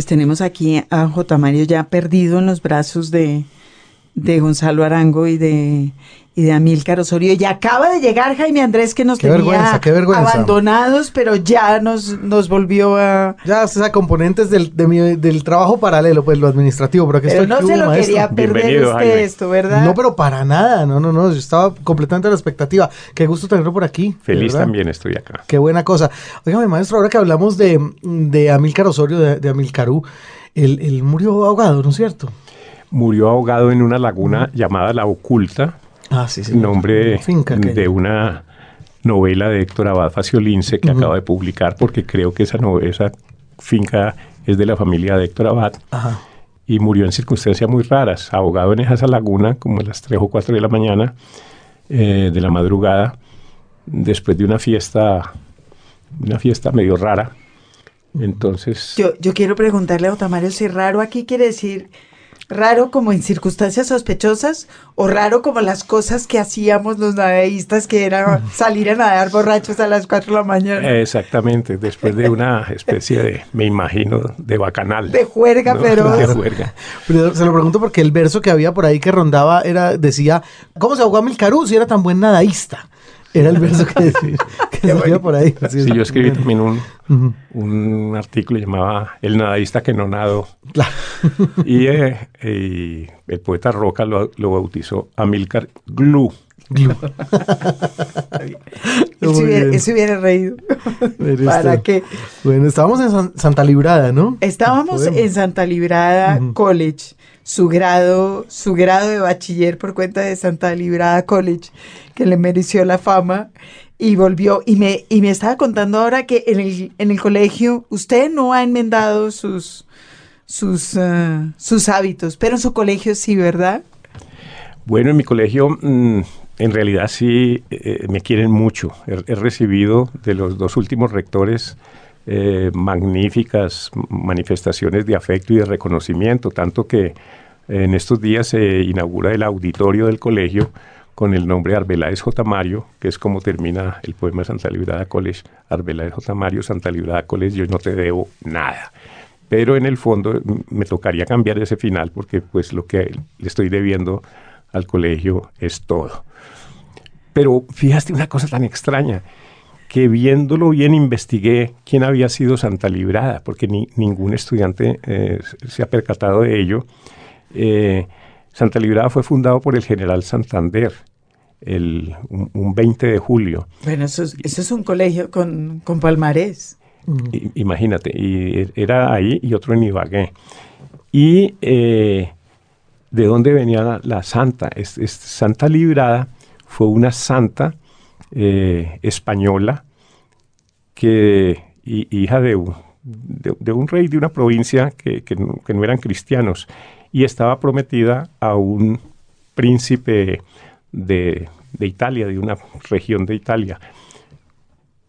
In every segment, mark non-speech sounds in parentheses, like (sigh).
Pues tenemos aquí a J. Mario ya perdido en los brazos de, de Gonzalo Arango y de, y de Amílcar Osorio. Y acaba de llegar Jaime Andrés que nos Qué tenía vergüenza, qué vergüenza. abandonados, pero ya nos, nos volvió a... Ya, o sea, componentes del, de mi- del trabajo paralelo, pues lo administrativo, pero que Pero estoy no se lo maestro. quería perder Bienvenido, usted Jaime. esto, ¿verdad? No, pero para nada, no, no, no, yo estaba completamente a la expectativa. Qué gusto tenerlo por aquí. Feliz verdad. también estoy acá. Qué buena cosa. Óigame, maestro, ahora que hablamos de, de Amílcar Osorio, de, de Amilcarú, él, él murió ahogado, ¿no es cierto? Murió ahogado en una laguna llamada La Oculta, Ah, sí, sí. nombre Finca de una novela de Héctor Abad Faciolince que acaba de publicar, porque creo que esa, esa finca es de la familia de Héctor Abad. Ajá. y murió en circunstancias muy raras, ahogado en esa laguna, como a las 3 o 4 de la mañana eh, de la madrugada, después de una fiesta, una fiesta medio rara. Entonces, Yo, yo quiero preguntarle a Otamario si raro aquí quiere decir raro como en circunstancias sospechosas o raro como las cosas que hacíamos los nadaístas que era salir a nadar borrachos a las 4 de la mañana. exactamente, después de una especie de, me imagino, de bacanal. De juerga, ¿no? pero- De juerga. Pero se lo pregunto porque el verso que había por ahí que rondaba era, decía, ¿cómo se ahogó Amilcarú si era tan buen nadaísta? Era el verso que decía, que salía por ahí. Sí, yo escribí también un, Ujú. un artículo llamaba El nadadista que no nadó. Claro. Y, eh, y el poeta Roca lo, lo bautizó Amilcar Glue. Glu. Él (laughs) se hubiera, reído. ¿Para esto- qué? Bueno, estábamos en San- Santa Librada, ¿no? Estábamos Podemos. en Santa Librada. College, su grado, su grado de bachiller por cuenta de Santa Librada College, que le mereció la fama y volvió. Y me, y me estaba contando ahora que en el, en el colegio usted no ha enmendado sus, sus, ah, sus hábitos, pero en su colegio sí, ¿verdad? Bueno, en mi colegio mm, en realidad sí eh, me quieren mucho. He recibido de los dos últimos rectores eh, magníficas manifestaciones de afecto y de reconocimiento, tanto que en estos días se inaugura el auditorio del colegio con el nombre Arbeláez J. Mario, que es como termina el poema Santa Librada College, Arbeláez J. Mario, Santa Librada College, yo no te debo nada. Pero en el fondo mm, me tocaría cambiar ese final porque pues lo que le estoy debiendo al colegio es todo. Pero fíjate una cosa tan extraña, que viéndolo bien investigué quién había sido Santa Librada, porque ni- ningún estudiante eh, se ha percatado de ello. Eh, Santa Librada fue fundado por el general Santander el, un, un 20 de julio. Bueno, eso es, eso es un colegio con, con palmarés. I- Imagínate, y era ahí y otro en Ibagué. Y eh, de dónde venía la, la santa. Es, es- santa Librada fue una santa eh, española que hi- hija de un, de, un rey de una provincia que, que no, eran cristianos y estaba prometida a un príncipe de, de Italia, de una región de Italia.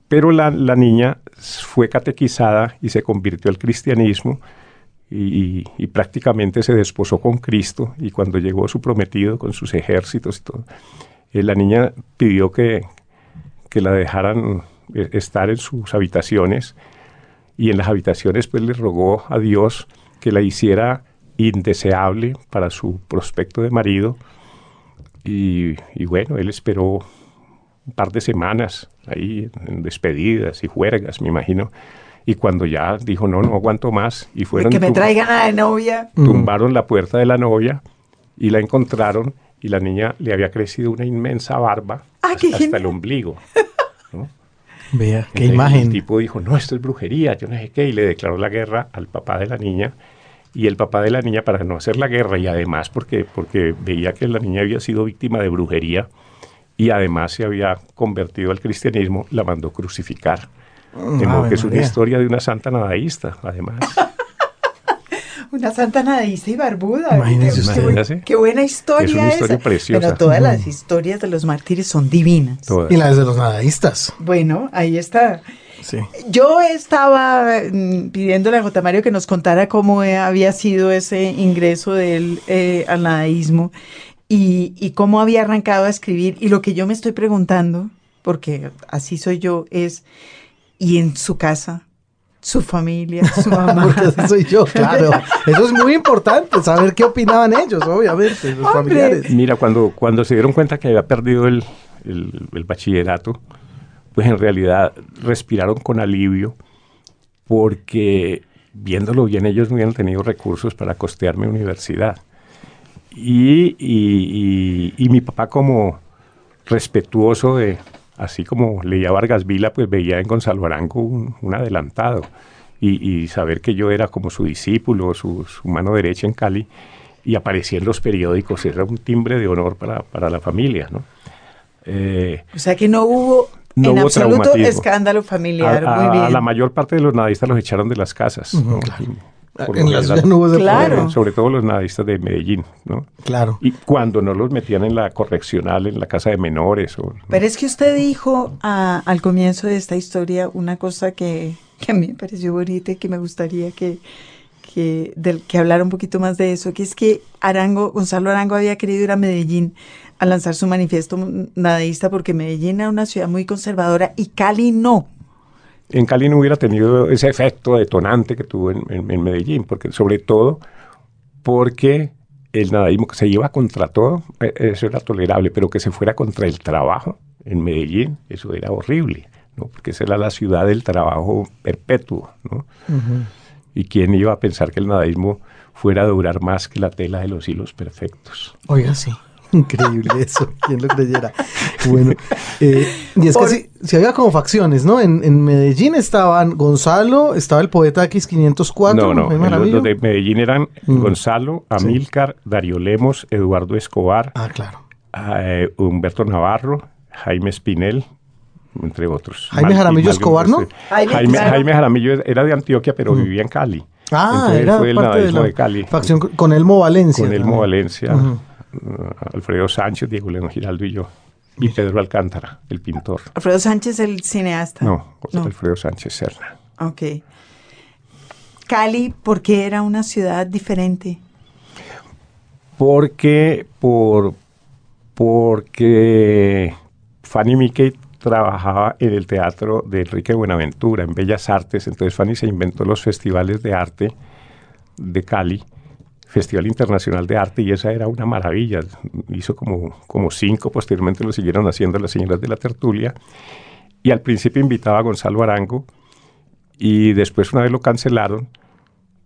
Pero la, la niña fue catequizada y se convirtió al cristianismo y, y- y prácticamente se desposó con Cristo y cuando llegó su prometido con sus ejércitos y todo, eh, la niña pidió que, que la dejaran eh, estar en sus habitaciones y en las habitaciones pues le rogó a Dios que la hiciera indeseable para su prospecto de marido y, y bueno, él esperó un par de semanas ahí en despedidas y juergas, me imagino. Y cuando ya dijo, no, no aguanto más, y fueron que me traigan a la novia. tumbaron la puerta de la novia y la encontraron y la niña le había crecido una inmensa barba Ah, qué hasta, hasta el ombligo. ¿no? Vea, qué imagen. El tipo dijo, no, esto es brujería, yo no sé qué, y le declaró la guerra al papá de la niña. Y el papá de la niña, para no hacer la guerra, y además porque, porque veía que la niña había sido víctima de brujería y además se había convertido al cristianismo, la mandó crucificar. De modo que es una historia de una santa nadaísta, además. Una santa nadista y barbuda. Imagínese usted. qué, Imagínese. qué buena historia Es una historia esa. preciosa. Pero todas las historias de los mártires son divinas. Todas. Y las de los nadaístas. Bueno, ahí está. Sí. Yo estaba mm, pidiéndole a J. Mario que nos contara cómo había sido ese ingreso del eh, al nadaísmo y, y cómo había arrancado a escribir. Y lo que yo me estoy preguntando, porque así soy yo, es, ¿y en su casa Su familia, (laughs) su mamá. Porque soy yo, claro. Eso es muy importante, saber qué opinaban ellos, obviamente, los Hombre. familiares. Mira, cuando, cuando se dieron cuenta que había perdido el, el- el bachillerato, pues en realidad respiraron con alivio porque viéndolo bien ellos no hubieran tenido recursos para costearme universidad. Y, y- y- y mi papá como respetuoso de, así como leía Vargas Vila, pues veía en Gonzalo Arango un, un adelantado. Y, y saber que yo era como su discípulo, su, su mano derecha en Cali, y aparecía en los periódicos, era un timbre de honor para, para la familia, ¿no? Eh, O sea que no hubo No en hubo absoluto escándalo familiar. a- Muy a bien. la mayor parte de los nadistas los echaron de las casas. ¿no? Por En la general. ciudad no hubo Claro. Sobre todo los nadistas de Medellín, ¿no? Claro. Y cuando no los metían en la correccional, en la casa de menores. O, Pero es que usted dijo al comienzo de esta historia una cosa que, que a mí me pareció bonita y que me gustaría que, que, del, que hablara un poquito más de eso, que es que Arango, Gonzalo Arango había querido ir a Medellín a lanzar su manifiesto nadaísta porque Medellín era una ciudad muy conservadora y Cali no. En Cali no hubiera tenido ese efecto detonante que tuvo en, en- en Medellín, porque sobre todo porque el nadaísmo que se iba contra todo, eh, eso era tolerable, pero que se fuera contra el trabajo en Medellín, eso era horrible, ¿no? porque esa era la ciudad del trabajo perpetuo. ¿no? ¿Y quién iba a pensar que el nadaísmo fuera a durar más que la tela de los hilos perfectos? Oiga, sí. (laughs) Increíble eso, quién lo creyera. (laughs) Bueno, eh, y es Por- que sí, sí había como facciones, ¿no? En, en Medellín estaban Gonzalo, estaba el poeta X504. No, no, los, de Medellín eran Mm. Gonzalo, Amílcar, Darío Lemos, Eduardo Escobar, Ah, claro. eh, Humberto Navarro, Jaime Espinel, entre otros. Jaime Jaramillo Escobar, ¿no? Jaime, Jaime. Jaime Jaramillo era de Antioquia, pero vivía en Cali. Ah, Entonces era fue el parte de nadaísmo la de Cali. facción con- Elmo Valencia. Con Elmo también. Valencia, uh, Alfredo Sánchez, Diego León Giraldo y yo. Y Pedro Alcántara, el pintor. Alfredo Sánchez, el cineasta. No, No. Alfredo Sánchez Serna. Ok. Cali, ¿por qué era una ciudad diferente? porque por porque Fanny Mickey trabajaba en el teatro de Enrique Buenaventura, en Bellas Artes, entonces Fanny se inventó los festivales de arte de Cali, Festival Internacional de Arte, y esa era una maravilla. Hizo como, como cinco, posteriormente lo siguieron haciendo las señoras de la tertulia, y al principio invitaba a Gonzalo Arango, y después una vez lo cancelaron,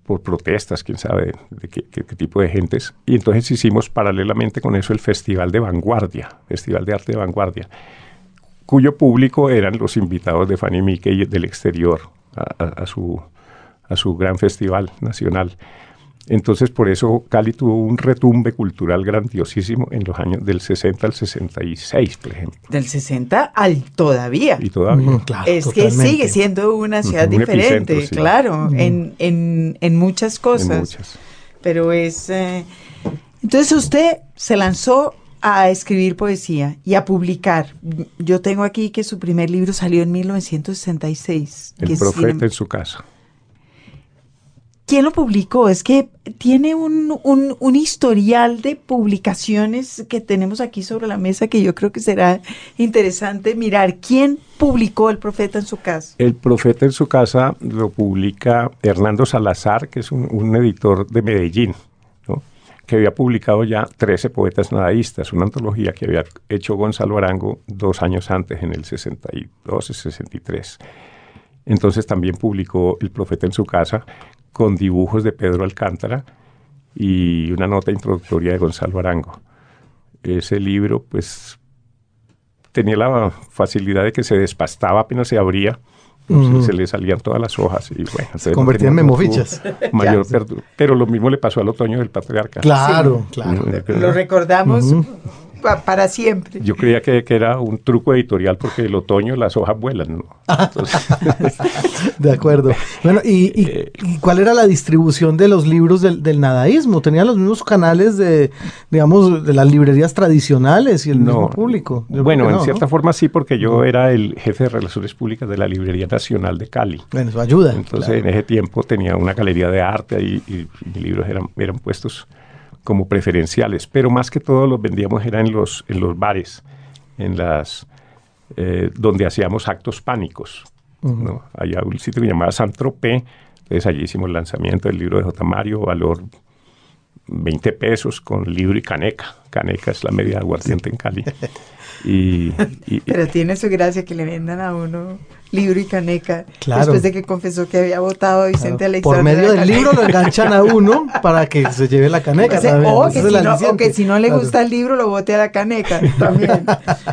por protestas, quién sabe qué, tipo de gentes. Y entonces hicimos paralelamente con eso el Festival de Vanguardia, Festival de Arte de Vanguardia, cuyo público eran los invitados de Fanny Mickey del exterior a su, a su gran festival nacional. Entonces, por eso Cali tuvo un retumbe cultural grandiosísimo en los años del 60 al 66, por ejemplo. Del 60 al todavía. Y todavía. Ujú, claro, es que sigue siendo una ciudad Un diferente, sí. claro, en, en, en muchas cosas. en muchas. Pero es... eh, Entonces usted se lanzó a escribir poesía y a publicar. Yo tengo aquí que su primer libro salió en 1966. que El es profeta en su casa. ¿Quién lo publicó? Es que tiene un, un- un historial de publicaciones que tenemos aquí sobre la mesa que yo creo que será interesante mirar. ¿Quién publicó El Profeta en su casa? El Profeta en su casa lo publica Hernando Salazar, que es un, un editor de Medellín, ¿no? que había publicado ya 13 poetas nadaístas, una antología que había hecho Gonzalo Arango dos años antes, en el 62, 63. Entonces también publicó El Profeta en su casa con dibujos de Pedro Alcántara y una nota introductoria de Gonzalo Arango. Ese libro, pues, tenía la facilidad de que se despastaba apenas se abría, pues, Ujú. se le salían todas las hojas y bueno, no convertía en memofichas. (laughs) Mayor perdu- Pero lo mismo le pasó al otoño del patriarca. Claro, claro. Lo recordamos Ujú. Pa- para siempre. Yo creía que, que era un truco editorial porque el otoño las hojas vuelan. ¿no? (laughs) Entonces, De acuerdo. Bueno, ¿y, y- Eh, y cuál era la distribución de los libros del, del nadaísmo? ¿Tenían los mismos canales de, digamos, de las librerías tradicionales y el mismo público? Yo Bueno, en no, cierta ¿no? forma sí, porque yo era el jefe de Relaciones Públicas de la Librería Nacional de Cali. Bueno, eso ayuda. Entonces, claro. en ese tiempo tenía una galería de arte ahí y, y mis libros eran, eran puestos como preferenciales, pero más que todo los vendíamos era en los, en los bares, en las, eh, donde hacíamos actos pánicos, ¿no? Había un sitio que llamaba Saint-Tropez, entonces allí hicimos el lanzamiento del libro de J. Mario, valor 20 pesos con libro y caneca. Caneca es la media aguardiente en Cali. (laughs) Y, y- Pero tiene su gracia que le vendan a uno libro y caneca Claro. después de que confesó que había votado a Vicente Alexander. Por medio del libro lo enganchan a uno para que se lleve la caneca. O, también. que si no, o aliciente. que si no le Claro. gusta el libro, lo bote a la caneca también.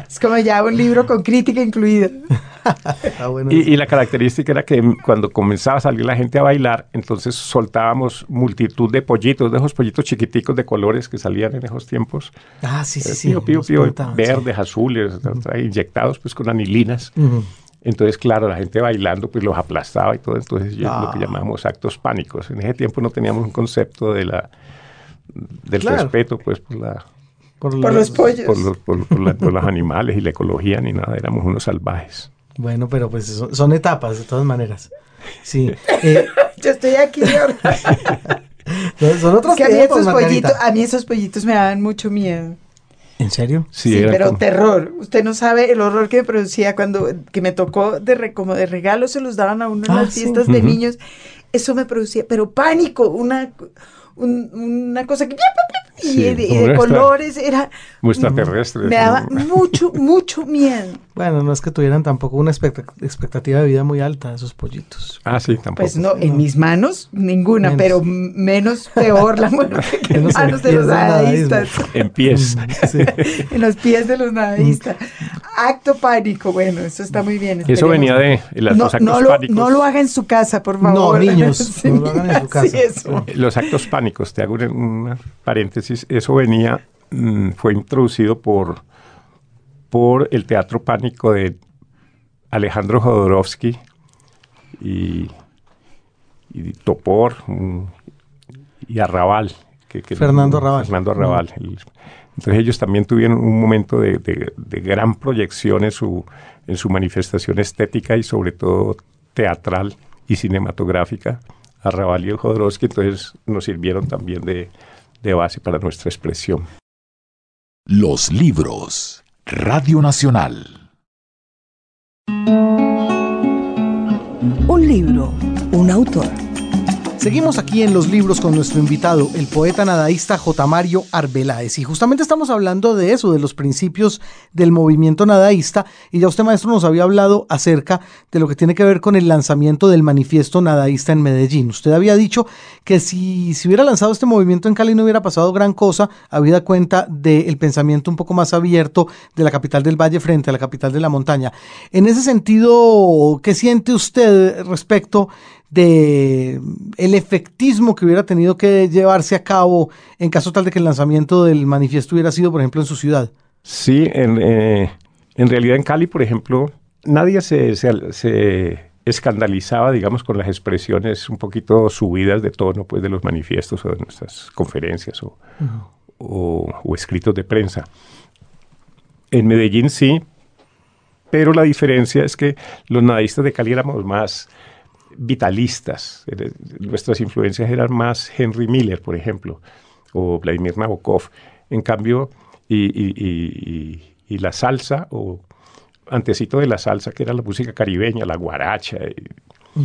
es como ya un libro con crítica incluida. Ah, bueno, Y, y la característica era que cuando comenzaba a salir la gente a bailar, entonces soltábamos multitud de pollitos, de esos pollitos chiquiticos de colores que salían en esos tiempos. Ah, sí, sí, Eh, sí. pío, pío, pío, verdes, azules, inyectados pues con anilinas. Ujú. Entonces, claro, la gente bailando pues los aplastaba y todo. Entonces, yo- lo que Ah. llamamos actos pánicos. En ese tiempo no teníamos un concepto de la del Claro. respeto pues por la Por los pollos. por los, por- por la- por los animales y la ecología ni nada, éramos unos salvajes. Bueno, pero pues son, son etapas de todas maneras. Sí. Eh, (laughs) Yo estoy aquí ahora. (laughs) son- otros Es que a mí, tiempos, esos pollitos, a mí esos pollitos me daban mucho miedo. ¿En serio? Sí, era pero como- terror. Usted no sabe el horror que me producía cuando que me tocó de re- como de regalo se los daban a uno en Ah, las sí. fiestas de niños. Eso me producía, pero pánico, una un- una cosa que y Sí, de, y de una extra- colores era Como extraterrestres. me daba ¿no? mucho (laughs) mucho miedo. Bueno, no es que tuvieran tampoco una expecta- expectativa de vida muy alta esos pollitos. Ah, sí, tampoco. Pues no, en mis manos ninguna, Menos. pero menos peor la muerte (laughs) que en en manos de los nadadistas. En pies. Sí. (laughs) en los pies de los nadadistas. Acto pánico, bueno, eso está muy bien. Eso esperemos. venía de los no, actos no lo, pánicos. no lo haga en su casa, por No, favor. niños, no lo hagan en su casa. Sí, eso. Eh, Los actos pánicos, te hago un una eso venía, mm, fue introducido por, por el teatro pánico de Alejandro Jodorowsky y, y Topor mm, y Arrabal. que- que- Fernando Arrabal. Fernando Arrabal. El- entonces ellos también tuvieron un momento de, de- de gran proyección en su, en su manifestación estética y sobre todo teatral y cinematográfica. Arrabal y Jodorowsky entonces nos sirvieron también de, de base para nuestra expresión. Los libros. Radio Nacional. Un libro, un autor. Seguimos aquí en los libros con nuestro invitado, el poeta nadaísta J. Mario Arbeláez. Y justamente estamos hablando de eso, de los principios del movimiento nadaísta. Y ya usted, maestro, nos había hablado acerca de lo que tiene que ver con el lanzamiento del manifiesto nadaísta en Medellín. Usted había dicho que si se hubiera lanzado este movimiento en Cali no hubiera pasado gran cosa, habida cuenta del pensamiento un poco más abierto de la capital del valle frente a la capital de la montaña. En ese sentido, ¿qué siente usted respecto de el efectismo que hubiera tenido que llevarse a cabo en caso tal de que el lanzamiento del manifiesto hubiera sido, por ejemplo, en su ciudad. Sí, en, eh, en realidad en Cali, por ejemplo, nadie se, se- escandalizaba, digamos, con las expresiones un poquito subidas de tono pues, de los manifiestos o de nuestras conferencias o, o- o escritos de prensa. En Medellín sí, pero la diferencia es que los nadistas de Cali éramos más vitalistas. Era- Nuestras influencias eran más Henry Miller, por ejemplo, o Vladimir Nabokov. En cambio, y, y- y- y- y la salsa, o antecito de la salsa, que era la música caribeña, la guaracha. y-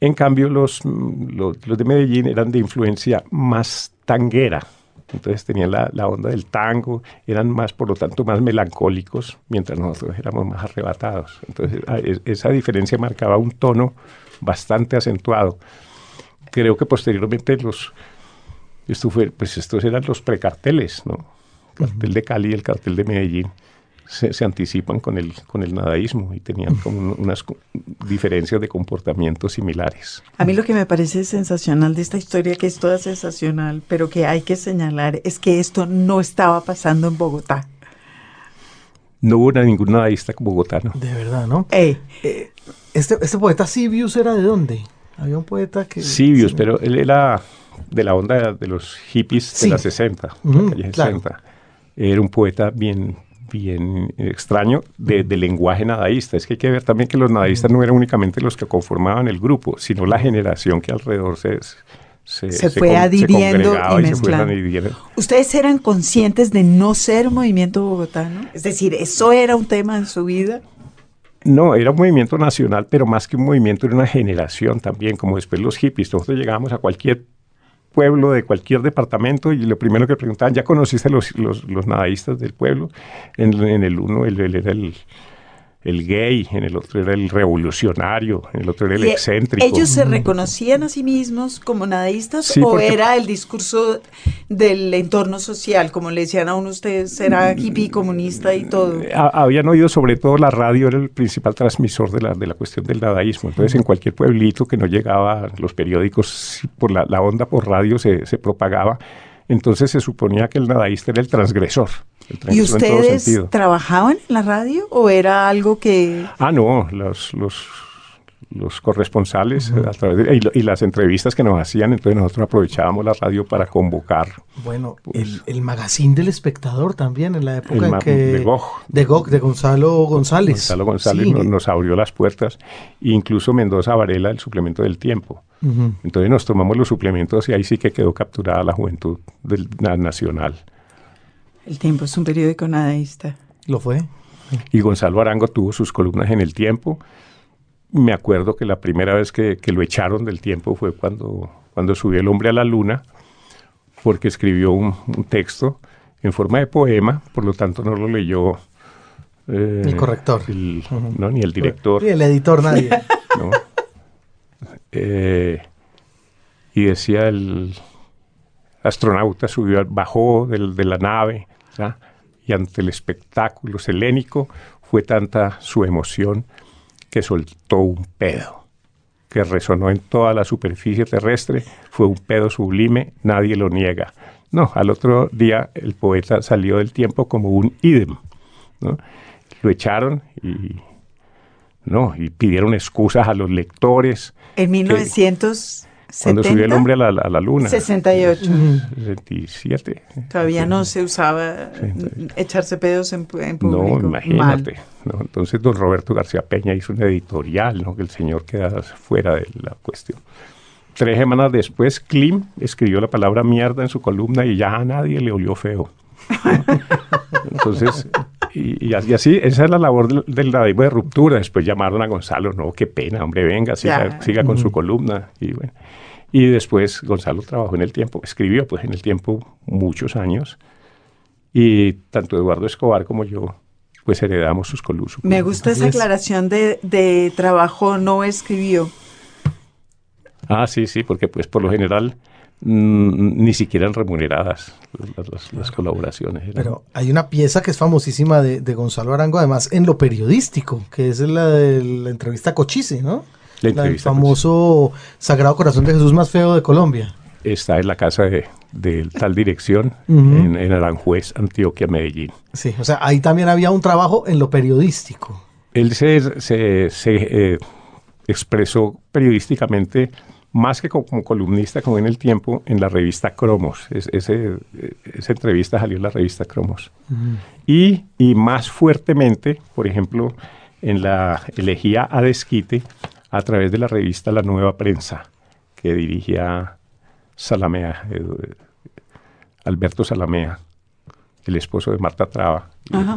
En cambio, los, mm, los, los de Medellín eran de influencia más tanguera. Entonces tenían la, la onda del tango, eran más, por lo tanto, más melancólicos, mientras nosotros éramos más arrebatados. Entonces, a- es- esa diferencia marcaba un tono bastante acentuado. Creo que posteriormente los, esto fue, pues estos eran los precarteles, ¿no? El cartel de Cali y el cartel de Medellín se, se anticipan con el, con el nadaísmo y tenían como un- unas diferencias de comportamiento similares. A mí lo que me parece sensacional de esta historia, que es toda sensacional, pero que hay que señalar, es que esto no estaba pasando en Bogotá. No hubo ningún nadaísta bogotano. De verdad, ¿no? Eh, Este, este poeta Sibius era de dónde? Había un poeta que... Sibius, sí. pero él era de la onda de los hippies Sí. de la 60, Ujú, la calle claro. 60. Era un poeta bien, bien extraño de, de lenguaje nadaísta. Es que hay que ver también que los nadaístas no eran únicamente los que conformaban el grupo, sino la generación que alrededor se, se, Se fue adhiriendo y mezclando. adhiriendo. ¿Ustedes eran conscientes de no ser movimiento bogotano? Es decir, ¿eso era un tema en su vida? No, era un movimiento nacional, pero más que un movimiento era una generación también, como después los hippies. Nosotros llegábamos a cualquier pueblo de cualquier departamento y lo primero que preguntaban, ¿ya conociste los, los, los nadaístas del pueblo? En, en el uno, él, era el, el gay, en el otro era el revolucionario, en el otro era el Y excéntrico. ¿Ellos se reconocían a sí mismos como nadaístas Sí, o porque- era el discurso del entorno social? Como le decían a uno, usted será hippie, comunista y todo. Ha- habían oído sobre todo la radio era el principal transmisor de la, de la cuestión del dadaísmo. Entonces, en cualquier pueblito que no llegaba los periódicos, por la, la onda por radio se, se propagaba. Entonces se suponía que el nadaísta era el transgresor. ¿Y ustedes trabajaban en la radio o era algo que... Ah, no, los, los, los corresponsales a través de- y, lo- y las entrevistas que nos hacían, entonces nosotros aprovechábamos la radio para convocar. Bueno, Pues- el, el magazine del espectador también, en la época en que... de Gog. De Gog, de Gonzalo González. Gonzalo González Sí. nos, nos abrió las puertas, incluso Mendoza Varela, el suplemento del tiempo. Entonces nos tomamos los suplementos y ahí sí que quedó capturada la juventud del, na- nacional. El tiempo es un periódico nadaísta. Lo fue. Y Gonzalo Arango tuvo sus columnas en el tiempo. Me acuerdo que la primera vez que, que lo echaron del tiempo fue cuando, cuando subió El hombre a la luna, porque escribió un, un texto en forma de poema, por lo tanto no lo leyó eh, El corrector. el- no, ni el director. Sí, el editor nadie. (laughs) ¿no? Eh, y decía el astronauta subió, bajó del- de la nave ¿ya? y ante el espectáculo selénico fue tanta su emoción que soltó un pedo que resonó en toda la superficie terrestre, fue un pedo sublime, nadie lo niega. No, al otro día el poeta salió del tiempo como un idem. ¿no? Lo echaron y no, y pidieron excusas a los lectores. En 1970. Cuando subió el hombre a la, a la luna. 68. 67. Todavía no se usaba echarse pedos en, en No, público. imagínate. Entonces, don Roberto García Peña hizo un editorial, ¿no? que el señor queda fuera de la cuestión. Tres semanas después, Klim escribió la palabra mierda en su columna y ya a nadie le olió feo. (laughs) Entonces, y, y así, así, esa es la labor del, del de ruptura. Después llamaron a Gonzalo, no, qué pena, hombre, venga, siga, Ya. siga con su columna. Y, bueno. y después Gonzalo trabajó en el tiempo, escribió pues en el tiempo muchos años. Y tanto Eduardo Escobar como yo, pues heredamos sus columnas. Me gusta esa es. aclaración de, de trabajo no escribió. Ah, sí, sí, porque pues por lo general mm, ni siquiera eran remuneradas las, las- las colaboraciones. eran- Pero hay una pieza que es famosísima de, de Gonzalo Arango, además en lo periodístico, que es la de la entrevista a Cochise, ¿no? La entrevista a famoso Sagrado Corazón de Jesús más feo de Colombia. está en la casa de, de tal dirección (laughs) en Aranjuez, Antioquia, Medellín. Sí, o sea, ahí también había un trabajo en lo periodístico. Él se, se- se, eh, expresó periodísticamente más que co- como columnista, como en el tiempo, en la revista Cromos. Es- ese, esa entrevista salió en la revista Cromos. Y, y más fuertemente, por ejemplo, en la elegía a desquite a través de la revista La Nueva Prensa, que dirigía Salamea, eh, Alberto Salamea, el esposo de Marta Traba.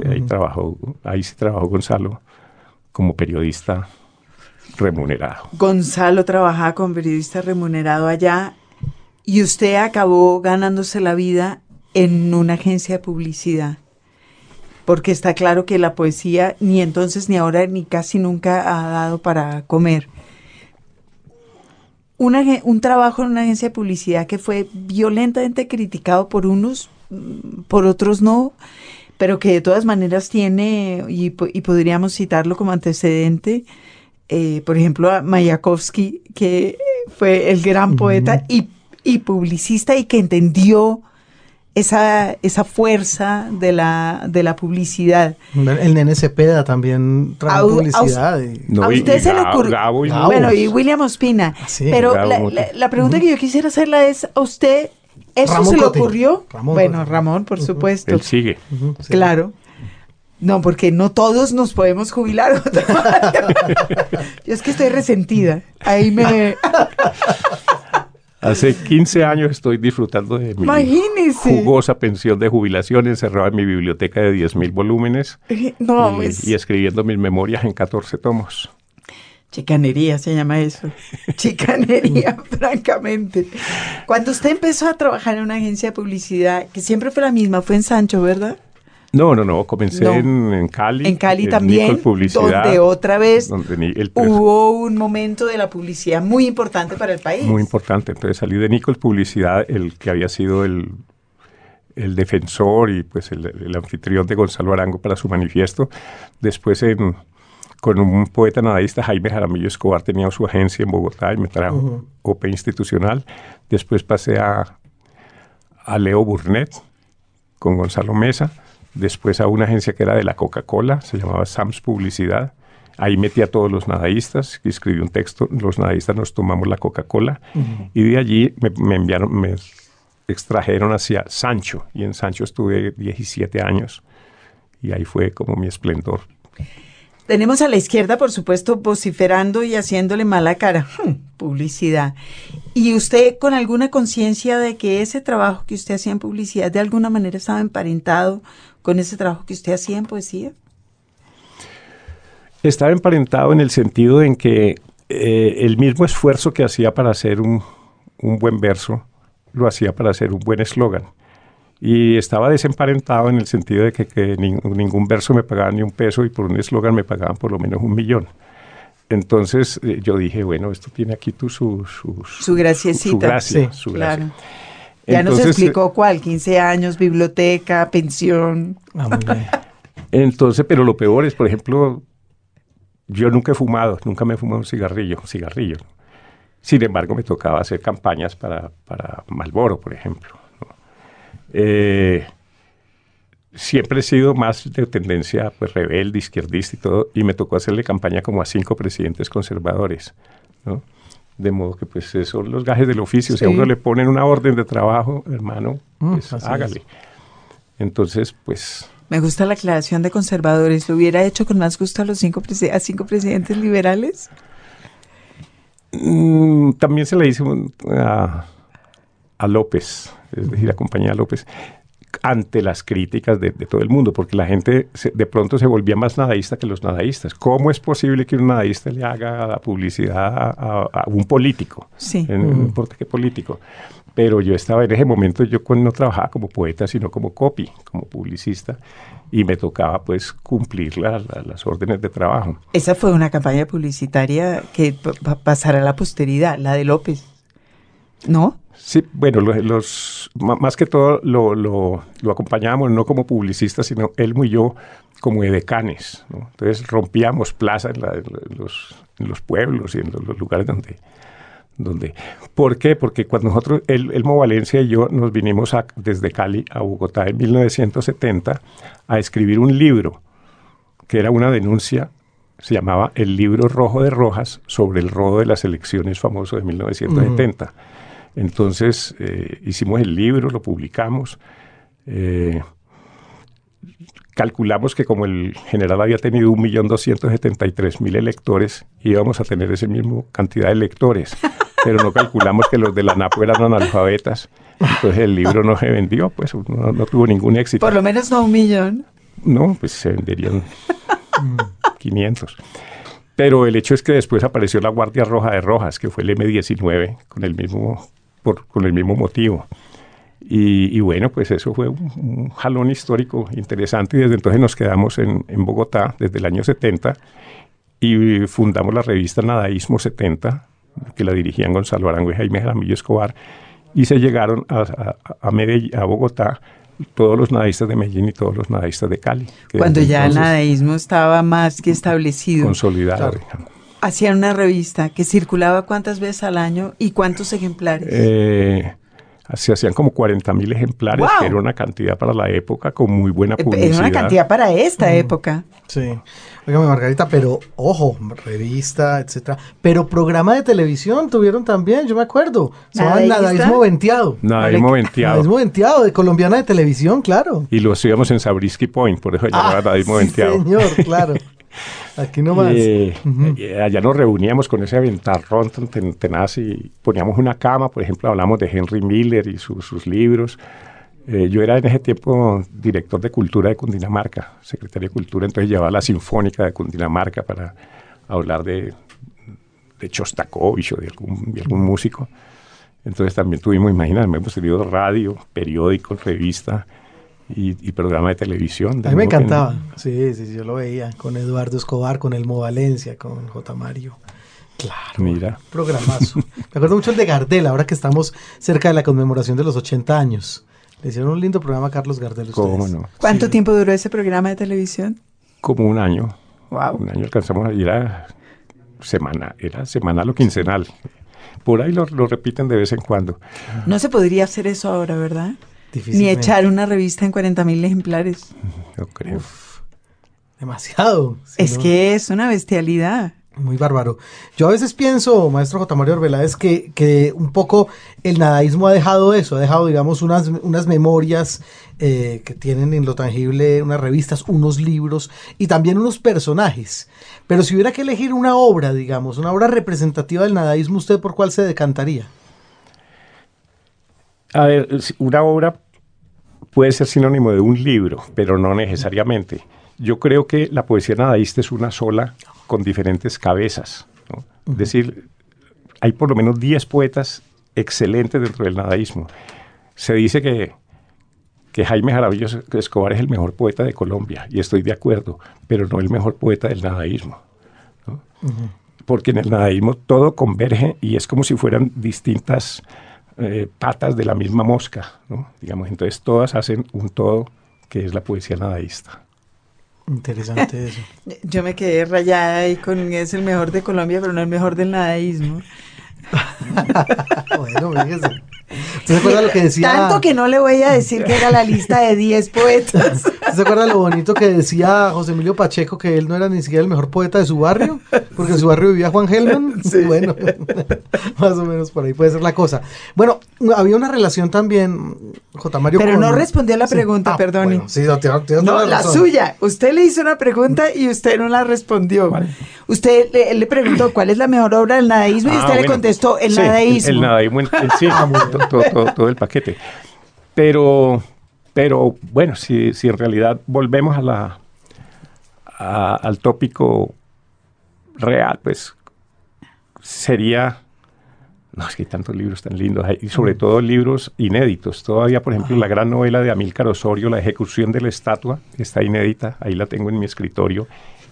Y ahí, trabajó, ahí sí trabajó Gonzalo como periodista remunerado. Gonzalo trabajaba como periodista remunerado allá y usted acabó ganándose la vida en una agencia de publicidad. Porque está claro que la poesía ni entonces ni ahora ni casi nunca ha dado para comer. Un trabajo en una agencia de publicidad que fue violentamente criticado por unos, mm, por otros no, pero que de todas maneras tiene, y, y podríamos citarlo como antecedente, eh, por ejemplo, a Mayakovsky, que fue el gran poeta y, y publicista y que entendió esa, esa fuerza de la, de la publicidad. El nene Cepeda también publicidad. y- No, ¿A y- usted y se le ocurrió? Bueno, y William Ospina. Sí, Pero la, la- la pregunta que yo quisiera hacerla es, ¿a usted eso Ramón se le ocurrió? Ramón bueno. Ramón, por supuesto. Él sigue. Claro. No, porque no todos nos podemos jubilar. (laughs) Yo es que estoy resentida. Ahí me... Hace 15 años estoy disfrutando de mi Imagínese. jugosa pensión de jubilación encerrada en mi biblioteca de 10.000 volúmenes No, y, pues, y escribiendo mis memorias en 14 tomos. chicanería se llama eso. Chicanería, (laughs) francamente. Cuando usted empezó a trabajar en una agencia de publicidad, que siempre fue la misma, fue en Sancho, ¿verdad? No, no, no, comencé No. En, en Cali. En Cali en también, Nicol Publicidad, donde otra vez donde el hubo un momento de la publicidad muy importante para el país. Muy importante. Entonces salí de Nicol Publicidad, el que había sido el, el defensor y pues el, el anfitrión de Gonzalo Arango para su manifiesto. Después en, con un poeta nadaísta, Jaime Jaramillo Escobar, tenía su agencia en Bogotá y me trajo OP institucional. Después pasé a, a Leo Burnett con Gonzalo Mesa. Después a una agencia que era de la Coca-Cola, se llamaba Sams Publicidad. Ahí metí a todos los nadaístas, escribí un texto, los nadaístas nos tomamos la Coca-Cola y de allí me, me enviaron, me extrajeron hacia Sancho y en Sancho estuve 17 años y ahí fue como mi esplendor. Tenemos a la izquierda, por supuesto, vociferando y haciéndole mala cara. Hmm, publicidad. ¿Y usted con alguna conciencia de que ese trabajo que usted hacía en publicidad de alguna manera estaba emparentado con ese trabajo que usted hacía en poesía? Estaba emparentado en el sentido en que eh, el mismo esfuerzo que hacía para hacer un, un buen verso, lo hacía para hacer un buen eslogan. Y estaba desemparentado en el sentido de que, que nin- ningún verso me pagaba ni un peso y por un eslogan me pagaban por lo menos un millón. Entonces eh, yo dije, bueno, esto tiene aquí tu, su, su, Su graciecita. Su gracia, Sí, su gracia. Claro. Ya nos Entonces, explicó cuál, 15 años, biblioteca, pensión. Ah, muy bien. Entonces, pero lo peor es, por ejemplo, yo nunca he fumado, nunca me he fumado un cigarrillo, un cigarrillo. Sin embargo, me tocaba hacer campañas para, para Malboro, por ejemplo. Eh, siempre he sido más de tendencia pues, rebelde, izquierdista y todo, y me tocó hacerle campaña como a cinco presidentes conservadores. ¿no? De modo que pues son los gajes del oficio. Si a uno le ponen una orden de trabajo, hermano, Mm, pues es. hágale. Entonces, pues Me gusta la aclaración de conservadores. ¿Lo hubiera hecho con más gusto a los cinco, a cinco presidentes liberales? Mm, también se le dice un- a, a López, es decir, a compañía López, ante las críticas de, de todo el mundo, porque la gente se- de pronto se volvía más nadaísta que los nadaístas. ¿Cómo es posible que un nadaísta le haga la publicidad a, un político? Sí. No importa qué político. Pero yo estaba en ese momento, yo cuando no trabajaba como poeta, sino como copy, como publicista, y me tocaba pues cumplir la- la- las órdenes de trabajo. Esa fue una campaña publicitaria que pa- pa- pasará a la posteridad, la de López. ¿No? Sí, bueno, lo- los, ma- más que todo lo, lo, acompañábamos no como publicistas, sino Elmo y yo como edecanes. ¿no? Entonces rompíamos plaza en, en los, los pueblos y en los, los lugares donde. ¿Por qué? Porque cuando nosotros, El- Elmo Valencia y yo nos vinimos desde Cali a Bogotá en 1970 a escribir un libro que era una denuncia, se llamaba El libro rojo de Rojas sobre el robo de las elecciones famoso de 1970. Entonces eh, hicimos el libro, lo publicamos. eh, calculamos que como el general había tenido 1.273.000 electores, íbamos a tener esa misma cantidad de lectores. (laughs) Pero no calculamos que los de la NAPO eran analfabetas. Entonces el libro no se vendió, pues no, no tuvo ningún éxito. Por lo menos no un millón. No, pues se venderían 500. Pero el hecho es que después apareció la Guardia Roja de Rojas, que fue el M19, con el mismo, por- con el mismo motivo. Y, y bueno, pues eso fue un, un jalón histórico interesante y desde entonces nos quedamos en, en Bogotá desde el año 70 y fundamos la revista Nadaísmo 70, que la dirigían Gonzalo Arango y Jaime Jaramillo Escobar, y se llegaron a, a, a Medell- a Bogotá todos los nadaístas de Medellín y todos los nadaístas de Cali. Cuando ya el nadaísmo estaba más que establecido. Consolidado. Hacían una revista que circulaba cuántas veces al año y cuántos ejemplares. Eh, se hacían como 40 mil ejemplares, ¡Wow! que era una cantidad para la época con muy buena Eh, publicidad. Era una cantidad para esta época. Sí. Óigame, Margarita, pero ojo, revista, etcétera. Pero programa de televisión tuvieron también, yo me acuerdo. Se llama ¿Nadaísta? Nadaísmo Venteado. Nadaísmo venteado. Nadaísmo Venteado, de colombiana de televisión, claro. Y lo hacíamos en Sabrisky Point, por eso se llamaba Ah, Nadaísmo sí, venteado. señor, claro. (laughs) (laughs) Aquí nomás. Eh, eh, allá nos reuníamos con ese aventarrón tan ten- tenaz y poníamos una cama, por ejemplo, hablamos de Henry Miller y su- sus libros. Eh, yo era en ese tiempo director de cultura de Cundinamarca, secretario de cultura, entonces llevaba la Sinfónica de Cundinamarca para hablar de, de Chostakovich o de algún, de algún músico. Entonces también tuvimos, imagínate, hemos tenido radio, periódico, revista y, y programa de televisión. de A mí me encantaba. Sí, sí, sí, yo lo veía con Eduardo Escobar, con Elmo Valencia, con J. Mario. Claro. Mira, Programazo. (laughs) Me acuerdo mucho el de Gardel, ahora que estamos cerca de la conmemoración de los 80 años. Le hicieron un lindo programa a Carlos Gardel. cómo no. ¿Cuánto Sí. tiempo duró ese programa de televisión? Como un año. Wow. Un año alcanzamos a ir a semana, era semanal o quincenal. Por ahí lo, lo repiten de vez en cuando. No se podría hacer eso ahora, ¿verdad? Ni echar una revista en 40 mil ejemplares. (laughs) Yo creo. Demasiado. Es ¿no? que es una bestialidad. Muy bárbaro. Yo a veces pienso, maestro J. Mario Arbeláez, que, que un poco el nadaísmo ha dejado eso, ha dejado, digamos, unas, unas memorias eh, que tienen en lo tangible unas revistas, unos libros y también unos personajes. Pero si hubiera que elegir una obra, digamos, una obra representativa del nadaísmo, ¿usted por cuál se decantaría? A ver, una obra puede ser sinónimo de un libro, pero no necesariamente. Yo creo que la poesía nadaísta es una sola con diferentes cabezas. ¿no? Es decir, hay por lo menos 10 poetas excelentes dentro del nadaísmo. Se dice que, que Jaime Jaramillo Escobar es el mejor poeta de Colombia, y estoy de acuerdo, pero no el mejor poeta del nadaísmo. ¿no? Porque en el nadaísmo todo converge y es como si fueran distintas eh, patas de la misma mosca, ¿no? digamos. Entonces todas hacen un todo que es la poesía nadaísta. Interesante (laughs) eso. Yo me quedé rayada ahí con es el mejor de Colombia, pero no el mejor del nadaísmo. (laughs) bueno, fíjese. ¿Usted se acuerda lo que decía? Tanto que no le voy a decir que era la lista de 10 poetas. ¿Usted se acuerda lo bonito que decía José Emilio Pacheco que él no era ni siquiera el mejor poeta de su barrio? Porque en su barrio vivía Juan Gelman. (laughs) Bueno, (laughs) más o menos por ahí puede ser la cosa. Bueno, había una relación también, J. Mario. Pero con- no respondió a la Sí. pregunta, Ah, bueno, sí, no, tiene No, la suya. Usted le hizo una pregunta y usted no la respondió. Usted le, él le preguntó cuál es la mejor obra del nadaísmo y Ah, usted le bueno. contestó el Sí, nadaísmo. El, nadaísmo, en- en sí, (laughs) to- to- to- todo, el paquete. Pero, pero bueno, si, si en realidad volvemos a la, a- al tópico real, pues sería... No, es que hay tantos libros tan lindos, y sobre todo libros inéditos. Todavía, por ejemplo, la gran novela de Amílcar Osorio, La ejecución de la estatua, está inédita, ahí la tengo en mi escritorio,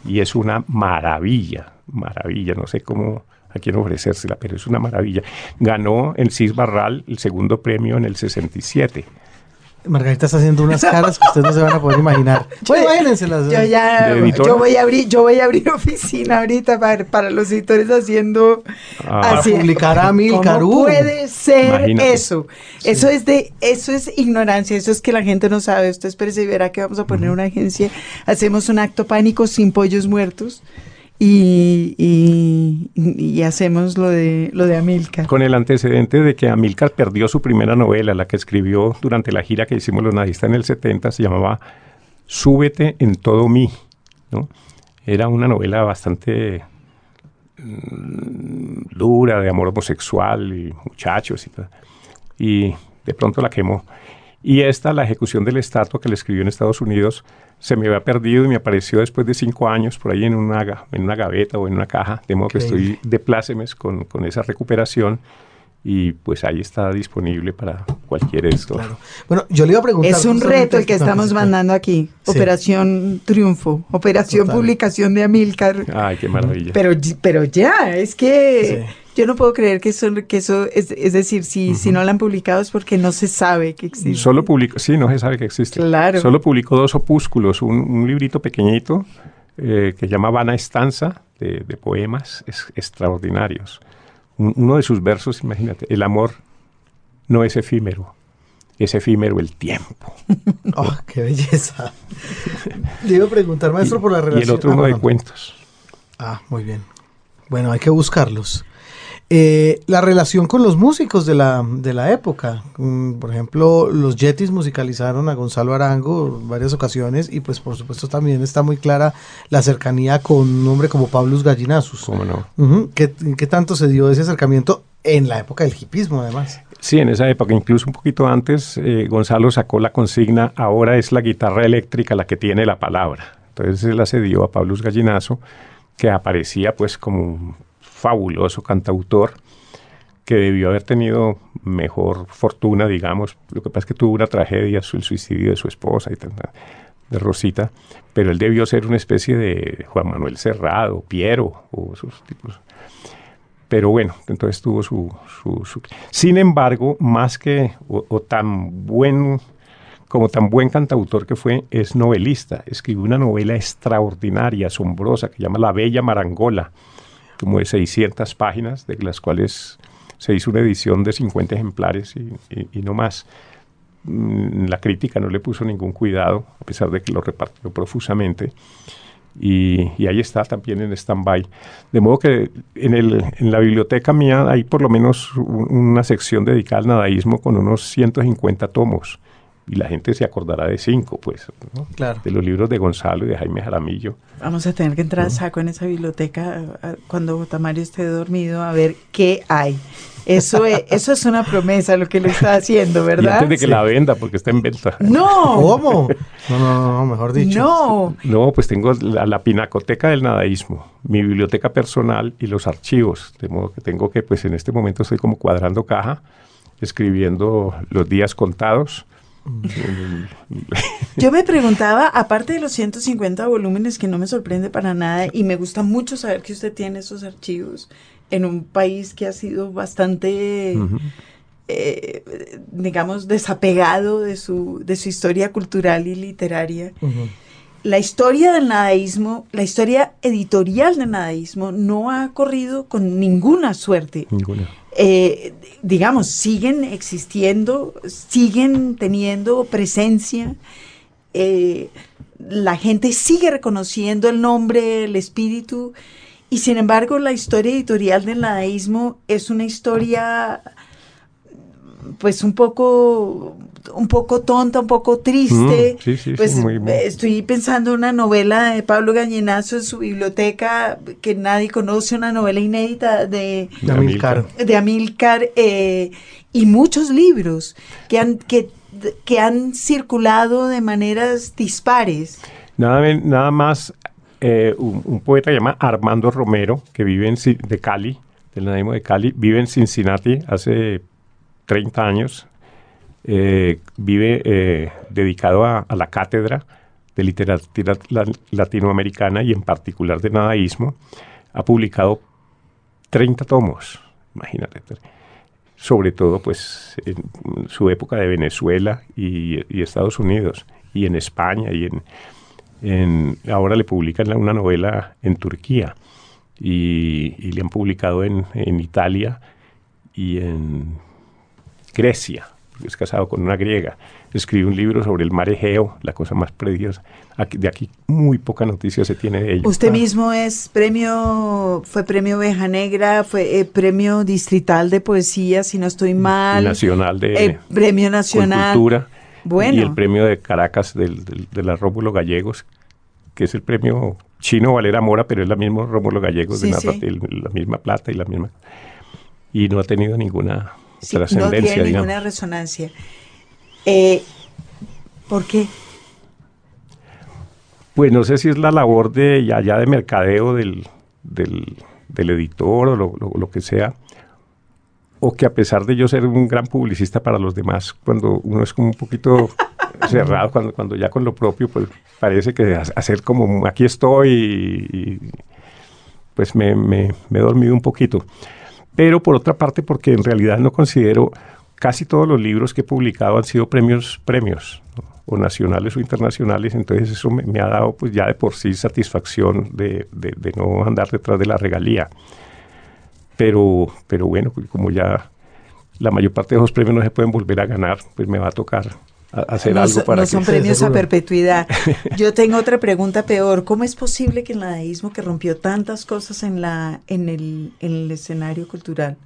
y es una maravilla, maravilla, no sé cómo a quién ofrecérsela, pero es una maravilla. Ganó en Cis Barral el segundo premio en el 67. Margarita está haciendo unas caras que ustedes no se van a poder imaginar. (laughs) Bueno, imagínenselas. Yo ya, yo voy a abrir, yo voy a abrir oficina ahorita para, para los editores haciendo Ah. así. Publicar a Amílcar, ¿Cómo puede ser Imagínate. eso? Eso es de, eso es ignorancia, eso es que la gente no sabe. Usted espérese y verá que vamos a poner una agencia, hacemos un acto pánico sin pollos muertos y, hacemos lo de lo de Amilcar. Con el antecedente de que Amílcar perdió su primera novela, la que escribió durante la gira que hicimos los nadistas en el 70, se llamaba Súbete en todo mí. ¿no? Era una novela bastante mm, dura, de amor homosexual y muchachos y tal. Y de pronto la quemó. Y esta, la ejecución del estatua que le escribió en Estados Unidos, se me había perdido y me apareció después de cinco años por ahí en una, en una gaveta o en una caja. De modo que estoy de plácemes con, con esa recuperación y pues ahí está disponible para cualquier esto. Claro. Bueno, yo le iba a preguntar. Es un reto el que estamos mandando aquí. Sí. Operación Triunfo, Operación Total. Publicación de Amilcar. Ay, qué maravilla. Pero, pero ya, es que Sí. Yo no puedo creer que eso, que eso es, es decir, si, si no lo han publicado es porque no se sabe que existe. Solo publicó, sí, no se sabe que existe. Claro. Solo publicó dos opúsculos, un, un librito pequeñito eh, que se llama Vana Estanza, de, de poemas es- extraordinarios. Un- uno de sus versos, imagínate, el amor no es efímero, es efímero el tiempo. (laughs) Oh, qué belleza. (laughs) Le iba a preguntar, maestro, por la y relación. el otro Ah, uno de perdón. cuentos. Ah, muy bien. Bueno, hay que buscarlos. Eh, la relación con los músicos de la, de la época. Mm, por ejemplo, los Yetis musicalizaron a Gonzalo Arango en varias ocasiones y pues por supuesto también está muy clara la cercanía con un hombre como Pablus Gallinazus. ¿Cómo no? ¿Qué, qué tanto se dio ese acercamiento en la época del hipismo además? Sí, en esa época, incluso un poquito antes, eh, Gonzalo sacó la consigna, ahora es la guitarra eléctrica la que tiene la palabra. Entonces él la cedió a Pablus Gallinazo, que aparecía pues como fabuloso cantautor que debió haber tenido mejor fortuna, digamos. Lo que pasa es que tuvo una tragedia, el suicidio de su esposa y de Rosita, pero él debió ser una especie de Juan Manuel Cerrado, Piero, o esos tipos. Pero bueno, entonces tuvo su, su- Sin embargo, más que, o, o tan buen, como tan buen cantautor que fue, es novelista. Escribió una novela extraordinaria, asombrosa, que llama La Bella Marangola, como de 600 páginas, de las cuales se hizo una edición de 50 ejemplares y, no más. Mm, La crítica no le puso ningún cuidado, a pesar de que lo repartió profusamente. Y, y ahí está también en stand-by. De modo que en, el, en la biblioteca mía hay por lo menos un- una sección dedicada al nadaísmo con unos 150 tomos. Y la gente se acordará de cinco, pues, ¿no? Claro. de los libros de Gonzalo y de Jaime Jaramillo. Vamos a tener que entrar a saco en esa biblioteca cuando Tamario esté dormido a ver qué hay. Eso es, (laughs) eso es una promesa lo que le está haciendo, Y ¿verdad? antes de que la venda, porque está en venta. No, ¿Cómo? No, no, no, mejor dicho. no. No, pues tengo la, la pinacoteca del nadaísmo, mi biblioteca personal y los archivos. De modo que tengo que, pues en este momento estoy como cuadrando caja, escribiendo los días contados. Yo me preguntaba, aparte de los 150 volúmenes, que no me sorprende para nada, y me gusta mucho saber que usted tiene esos archivos en un país que ha sido bastante, eh, digamos, desapegado de su, de su historia cultural y literaria. La historia del nadaísmo, la historia editorial del nadaísmo, no ha corrido con ninguna suerte Ninguna. Eh, digamos, siguen existiendo, siguen teniendo presencia. eh, la gente sigue reconociendo el nombre, el espíritu, y sin embargo la historia editorial del nadaísmo es una historia pues un poco un poco tonta, un poco triste. Mm, sí, sí, sí, pues muy- muy- eh, estoy pensando en una novela de Pablo Gañenazo en su biblioteca que nadie conoce, una novela inédita de De Amílcar. de Amílcar eh, y muchos libros que han, que, que han circulado de maneras dispares. Nada, nada más eh, un, un poeta llamado Armando Romero, que vive en, de Cali, del nadaísmo de Cali, vive en Cincinnati hace 30 años. eh, vive eh, dedicado a, la cátedra de literatura la- latinoamericana y en particular de nadaísmo. Ha publicado 30 tomos, imagínate. Sobre todo, pues, en su época de Venezuela y, Estados Unidos, y en España, y en, ahora le publican una novela en Turquía, y, y le han publicado en, en Italia y en Grecia, porque es casado con una griega. Escribe un libro sobre el mar Egeo, la cosa más prediosa. Aquí- de aquí muy poca noticia se tiene de ello. Usted mismo es premio, fue premio Oveja Negra, fue eh, premio distrital de poesía, si no estoy mal. Nacional de Eh, premio nacional. Cultura. Bueno. Y el premio de Caracas del, del- de la Rómulo Gallegos, que es el premio chino Valera Mora, pero es la misma Rómulo Gallegos, Sí, de sí. el- la misma plata y la misma. Y no ha tenido ninguna Sí, no trascendencia, tiene digamos. ninguna resonancia. Eh, ¿Por qué? Pues no sé si es la labor de ya, ya de mercadeo del, del, del editor o lo, lo- lo que sea, o que a pesar de yo ser un gran publicista para los demás, cuando uno es como un poquito (laughs) cerrado, cuando, cuando ya con lo propio, pues parece que ha- hacer como aquí estoy y, y, pues me, me- me he dormido un poquito. Pero por otra parte, porque en realidad no considero, casi todos los libros que he publicado han sido premios, premios, o nacionales o internacionales, entonces eso me, me ha dado pues ya de por sí satisfacción de, de- de no andar detrás de la regalía. Pero, pero bueno, pues como ya la mayor parte de esos premios no se pueden volver a ganar, pues me va a tocar hacer no, algo para no son premios a perpetuidad. (laughs) Yo tengo otra pregunta peor. ¿Cómo es posible que el nadaísmo que rompió tantas cosas en la en el, en el escenario cultural,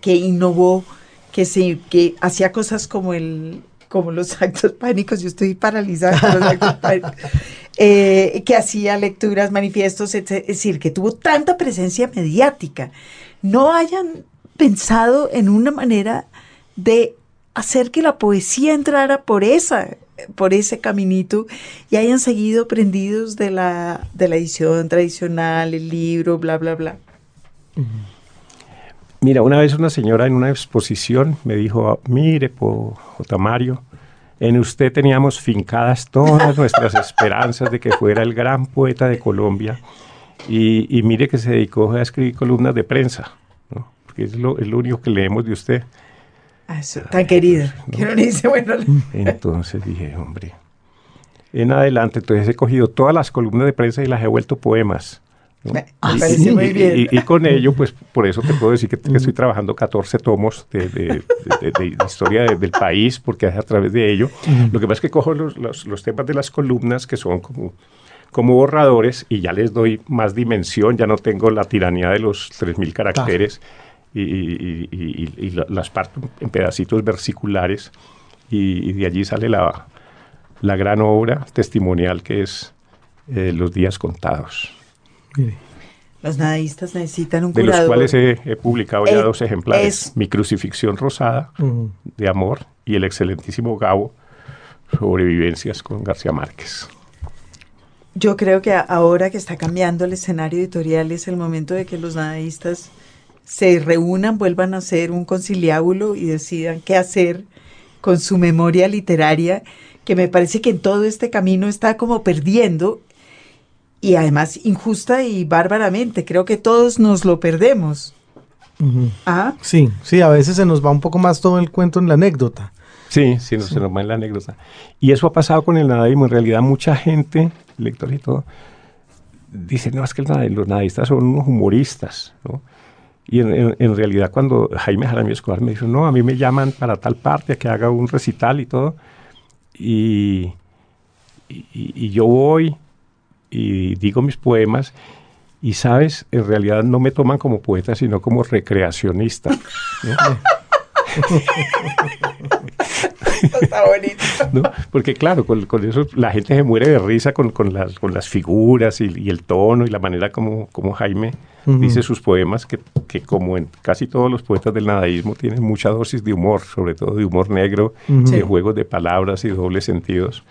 que innovó, que se que hacía cosas como el como los (laughs) actos pánicos, yo estoy paralizada con los actos pánicos, (laughs) eh, que hacía lecturas, manifiestos, es decir, que tuvo tanta presencia mediática, no hayan pensado en una manera de hacer que la poesía entrara por esa por ese caminito y hayan seguido prendidos de la, de la edición tradicional, el libro, bla, bla, bla. Mira, una vez una señora en una exposición me dijo, mire, po, J. Mario, en usted teníamos fincadas todas nuestras (laughs) esperanzas de que fuera el gran poeta de Colombia y, y mire que se dedicó a escribir columnas de prensa, ¿no? porque es lo, es lo único que leemos de usted. Ah, eso, tan querido. Que uno dice, bueno. (laughs) Entonces dije, hombre, en adelante, entonces he cogido todas las columnas de prensa y las he vuelto poemas. ¿no? Me, y, parece y- muy bien. y- y con ello, pues por eso te puedo decir que, que estoy trabajando 14 tomos de, de- de- de- historia de- del país, porque a través de ello. Lo que pasa es que cojo los, los- los temas de las columnas, que son como, como borradores, y ya les doy más dimensión, ya no tengo la tiranía de los 3.000 caracteres, y, y- y- y- y la- las parto en pedacitos versiculares, y, y de allí sale la, la gran obra testimonial que es eh, Los días contados. Mire. Los nadaístas necesitan un de los cuales he, he publicado ya Eh, dos ejemplares. es- Mi crucifixión rosada de amor y el excelentísimo Gabo sobrevivencias con García Márquez. Yo creo que ahora que está cambiando el escenario editorial es el momento de que los nadaístas se reúnan, vuelvan a hacer un conciliábulo y decidan qué hacer con su memoria literaria, que me parece que en todo este camino está como perdiendo y además injusta y bárbaramente. Creo que todos nos lo perdemos. ¿Ah? Sí, sí, a veces se nos va un poco más todo el cuento en la anécdota. Sí, sí, no se nos va en la anécdota. Y eso ha pasado con el nadaísmo. En realidad, mucha gente, lectores y todo, dice, no, es que el los nadaístas son unos humoristas, ¿no? Y en, en- en realidad, cuando Jaime Jaramillo Escobar me dijo, no, a mí me llaman para tal parte, a que haga un recital y todo, y, y- y yo voy y digo mis poemas, y sabes, en realidad no me toman como poeta, sino como recreacionista. (laughs) Está bonito. ¿no? Porque claro, con, con eso la gente se muere de risa con, con las, con las figuras y, y el tono y la manera como, como Jaime Ujú. dice sus poemas, que, que como en casi todos los poetas del nadaísmo tienen mucha dosis de humor, sobre todo de humor negro, Ujú. de Sí. juegos de palabras y dobles sentidos.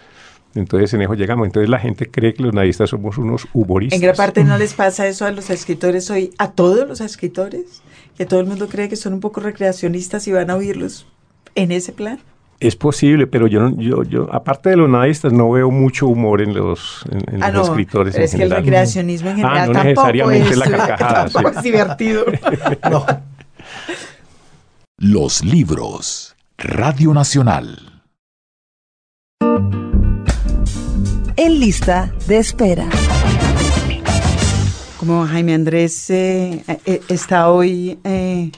Entonces en eso llegamos. Entonces la gente cree que los nadistas somos unos humoristas. En gran parte no les pasa eso a los escritores hoy, a todos los escritores, que todo el mundo cree que son un poco recreacionistas y van a oírlos en ese plan. Es posible, pero yo, no- yo, yo, aparte de los nadistas, no veo mucho humor en los, en, en Ah, los no, escritores pero en es que el recreacionismo en Ah, general no tampoco, necesariamente es, la carcajada, (laughs) tampoco sí. es divertido. (laughs) No. Los libros. Radio Nacional. En lista de espera. Como Jaime Andrés eh, eh, está hoy eh,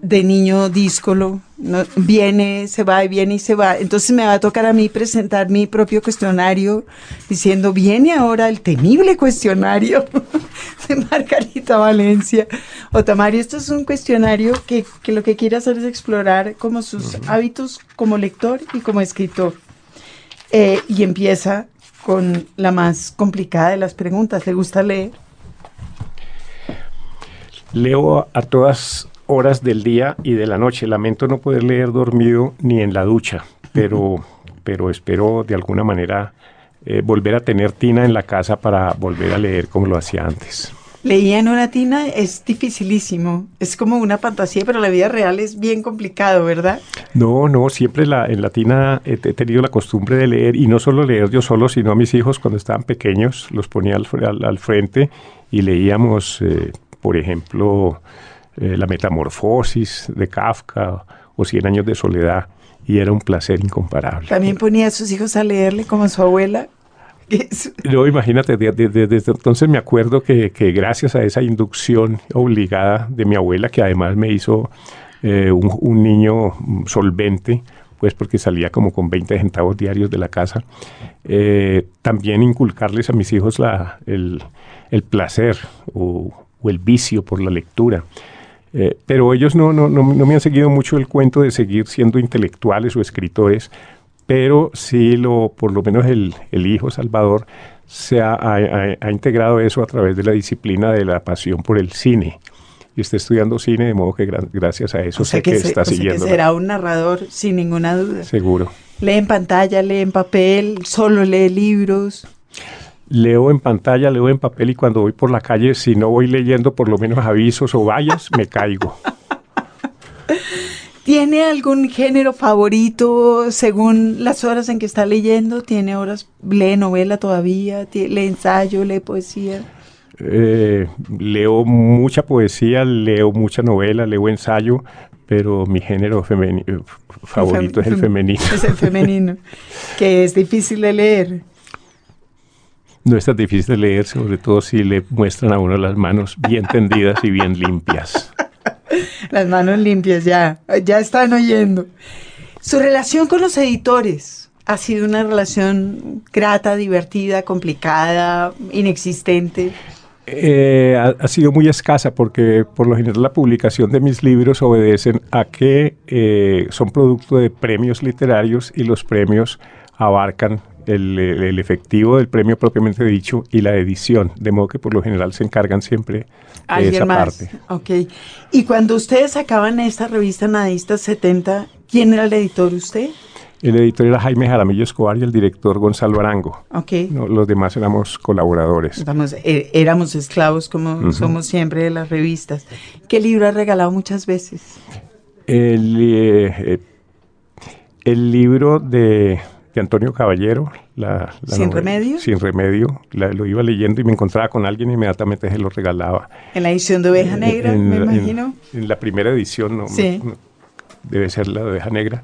de niño díscolo, ¿no? viene, se va y viene y se va. Entonces me va a tocar a mí presentar mi propio cuestionario diciendo, viene ahora el temible cuestionario (laughs) de Margarita Valencia. Otamario, esto es un cuestionario que, que lo que quiere hacer es explorar como sus hábitos como lector y como escritor. Eh, y empieza con la más complicada de las preguntas. ¿Le gusta leer? Leo a todas horas del día y de la noche. Lamento no poder leer dormido ni en la ducha, pero, pero espero de alguna manera eh, volver a tener tina en la casa para volver a leer como lo hacía antes. Leía en una tina es dificilísimo. Es como una fantasía, pero la vida real es bien complicado, ¿verdad? No, no, siempre la, en la tina he, he tenido la costumbre de leer y no solo leer yo solo, sino a mis hijos cuando estaban pequeños, los ponía al, fre- al- al frente y leíamos, eh, por ejemplo, eh, La Metamorfosis de Kafka o Cien años de soledad y era un placer incomparable. También ponía a sus hijos a leerle como su abuela. (laughs) No, imagínate, de- de- de- desde entonces me acuerdo que, que gracias a esa inducción obligada de mi abuela, que además me hizo eh, un, un niño solvente, pues porque salía como con 20 centavos diarios de la casa. Eh, también inculcarles a mis hijos la, el, el placer o, o el vicio por la lectura. Eh, pero ellos no, no, no, no, me han seguido mucho el cuento de seguir siendo intelectuales o escritores, pero sí, lo, por lo menos el, el hijo Salvador se ha, ha, ha, integrado eso a través de la disciplina de la pasión por el cine. Y está estudiando cine, de modo que gra gracias a eso o sé que, que se, está o siguiendo. que será un narrador sin ninguna duda. Seguro. Lee en pantalla, lee en papel, solo lee libros. Leo en pantalla, leo en papel y cuando voy por la calle, si no voy leyendo por lo menos avisos o vallas, me caigo. (laughs) ¿Tiene algún género favorito según las horas en que está leyendo? ¿Tiene horas, lee novela todavía? ¿Lee ensayo, lee poesía? Eh, leo mucha poesía, leo mucha novela, leo ensayo, pero mi género favorito es el femenino. Es el femenino, que es difícil de leer. No es tan difícil de leer, sobre todo si le muestran a uno las manos bien tendidas y bien limpias. (laughs) Las manos limpias, ya, ya están oyendo. Su relación con los editores ha sido una relación grata, divertida, complicada, inexistente. Eh, ha, ha, sido muy escasa porque por lo general la publicación de mis libros obedecen a que eh, son producto de premios literarios y los premios abarcan el, el, efectivo del premio propiamente dicho y la edición, de modo que por lo general se encargan siempre de esa más? parte. Ok. Y cuando ustedes sacaban esta revista Nadista 70, ¿quién era el editor usted? El editor era Jaime Jaramillo Escobar y el director Gonzalo Arango. Okay. No, los demás éramos colaboradores. Éramos, eh, éramos esclavos como uh -huh. somos siempre de las revistas. ¿Qué libro ha regalado muchas veces? El, eh, el libro de, de, Antonio Caballero. La, la ¿Sin novela, remedio? Sin remedio. La, lo iba leyendo y me encontraba con alguien y inmediatamente se lo regalaba. ¿En la edición de Oveja Negra, en, me en, imagino? En, la primera edición, no, sí. no, debe ser la de Oveja Negra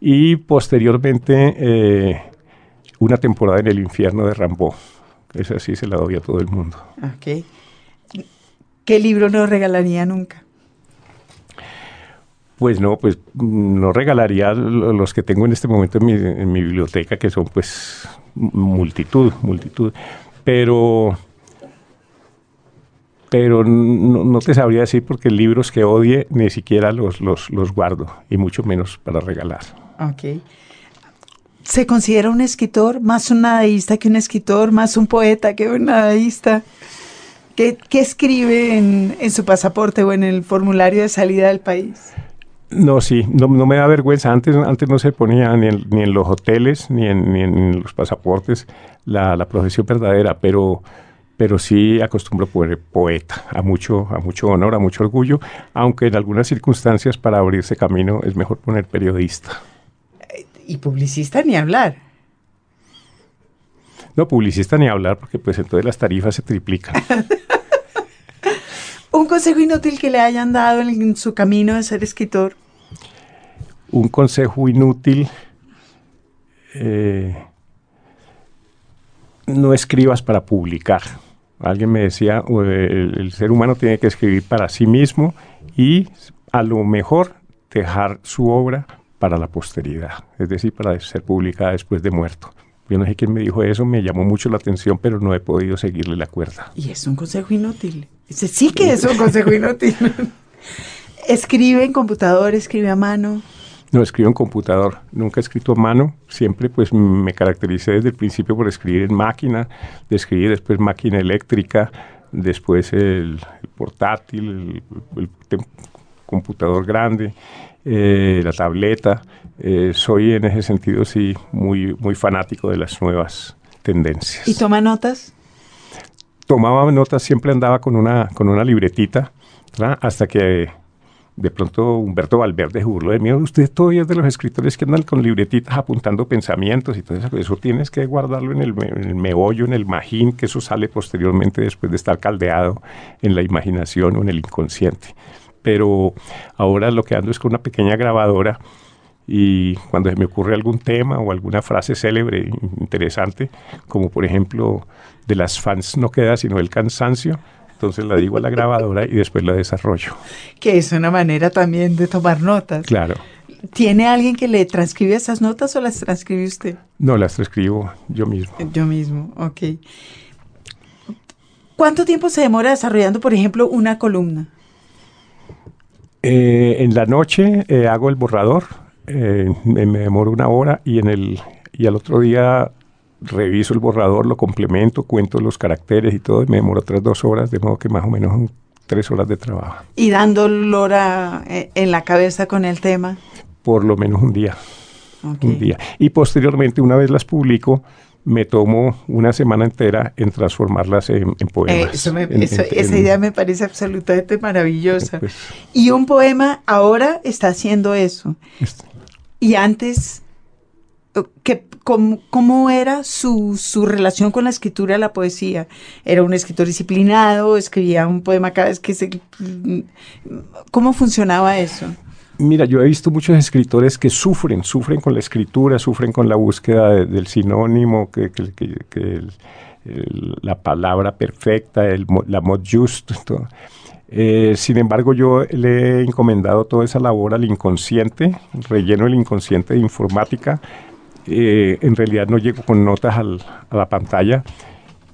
y posteriormente eh, una temporada en el infierno de Rambo. Esa sí se la doy a todo el mundo. Okay. ¿Qué libro no regalaría nunca? Pues no, pues no regalaría los que tengo en este momento en mi, en mi biblioteca, que son pues multitud, multitud. Pero pero no, no, te sabría decir porque libros que odie ni siquiera los, los, los guardo, y mucho menos para regalar. Ok. ¿Se considera un escritor más un nadaísta que un escritor, más un poeta que un nadaísta? ¿Qué, qué escribe en, su pasaporte o en el formulario de salida del país? No, sí, no, no me da vergüenza. Antes, antes no se ponía ni en, ni en los hoteles ni en, ni en los pasaportes la, la profesión verdadera, pero pero sí acostumbro poner poeta, a mucho, a mucho honor, a mucho orgullo, aunque en algunas circunstancias para abrirse camino es mejor poner periodista. Y publicista ni hablar. No, publicista ni hablar, porque pues entonces las tarifas se triplican. (laughs) Un consejo inútil que le hayan dado en su camino de ser escritor. Un consejo inútil. Eh, no escribas para publicar. Alguien me decía, el, el, ser humano tiene que escribir para sí mismo y a lo mejor dejar su obra para la posteridad, es decir, para ser publicada después de muerto. Yo no sé quién me dijo eso, me llamó mucho la atención, pero no he podido seguirle la cuerda. Y es un consejo inútil. Ese sí que es un consejo inútil. escribe en computador, escribe a mano. No, escribo en computador. Nunca he escrito a mano. Siempre pues me caractericé desde el principio por escribir en máquina, de escribir después máquina eléctrica, después el, el portátil, el, computador grande, eh, la tableta. Eh, soy en ese sentido sí muy, muy fanático de las nuevas tendencias. ¿Y toma notas? Tomaba notas, siempre andaba con una, con una libretita, hasta que de pronto Humberto Valverde burló de mí, usted todavía es de los escritores que andan con libretitas apuntando pensamientos y todo eso, eso tienes que guardarlo en el, meollo, en el magín, que eso sale posteriormente después de estar caldeado en la imaginación o en el inconsciente. Pero ahora lo que ando es con una pequeña grabadora y cuando se me ocurre algún tema o alguna frase célebre, interesante, como por ejemplo, de las fans no queda sino el cansancio, entonces la digo a la grabadora y después la desarrollo. Que es una manera también de tomar notas. Claro. ¿Tiene alguien que le transcribe esas notas o las transcribe usted? No, las transcribo yo mismo. Yo mismo, ok. ¿Cuánto tiempo se demora desarrollando, por ejemplo, una columna? Eh, en la noche eh, hago el borrador, eh, me, me demoro una hora y, en el, y al otro día reviso el borrador, lo complemento, cuento los caracteres y todo, y me demoro otras dos horas, de modo que más o menos son tres horas de trabajo. Y dando lora eh, en la cabeza con el tema. Por lo menos un día. Un día. Y posteriormente, una vez las publico, me tomo una semana entera en transformarlas en, en Eh, poemas. eso me- En- eso- en- esa idea me parece absolutamente maravillosa. (laughs) Pues, Y un poema ahora está haciendo eso. este, Y antes, ¿qué, cómo, cómo era su, su relación con la escritura la poesía? ¿Era un escritor disciplinado? ¿Escribía un poema cada vez que se... ¿Cómo funcionaba eso? Mira, yo he visto muchos escritores que sufren, sufren con la escritura, sufren con la búsqueda de- del sinónimo, que, que- que- que el- el- la palabra perfecta, el, la mod just. todo. Eh, sin embargo, yo le he encomendado toda esa labor al inconsciente, relleno el inconsciente de informática. Eh, en realidad no llego con notas al- a la pantalla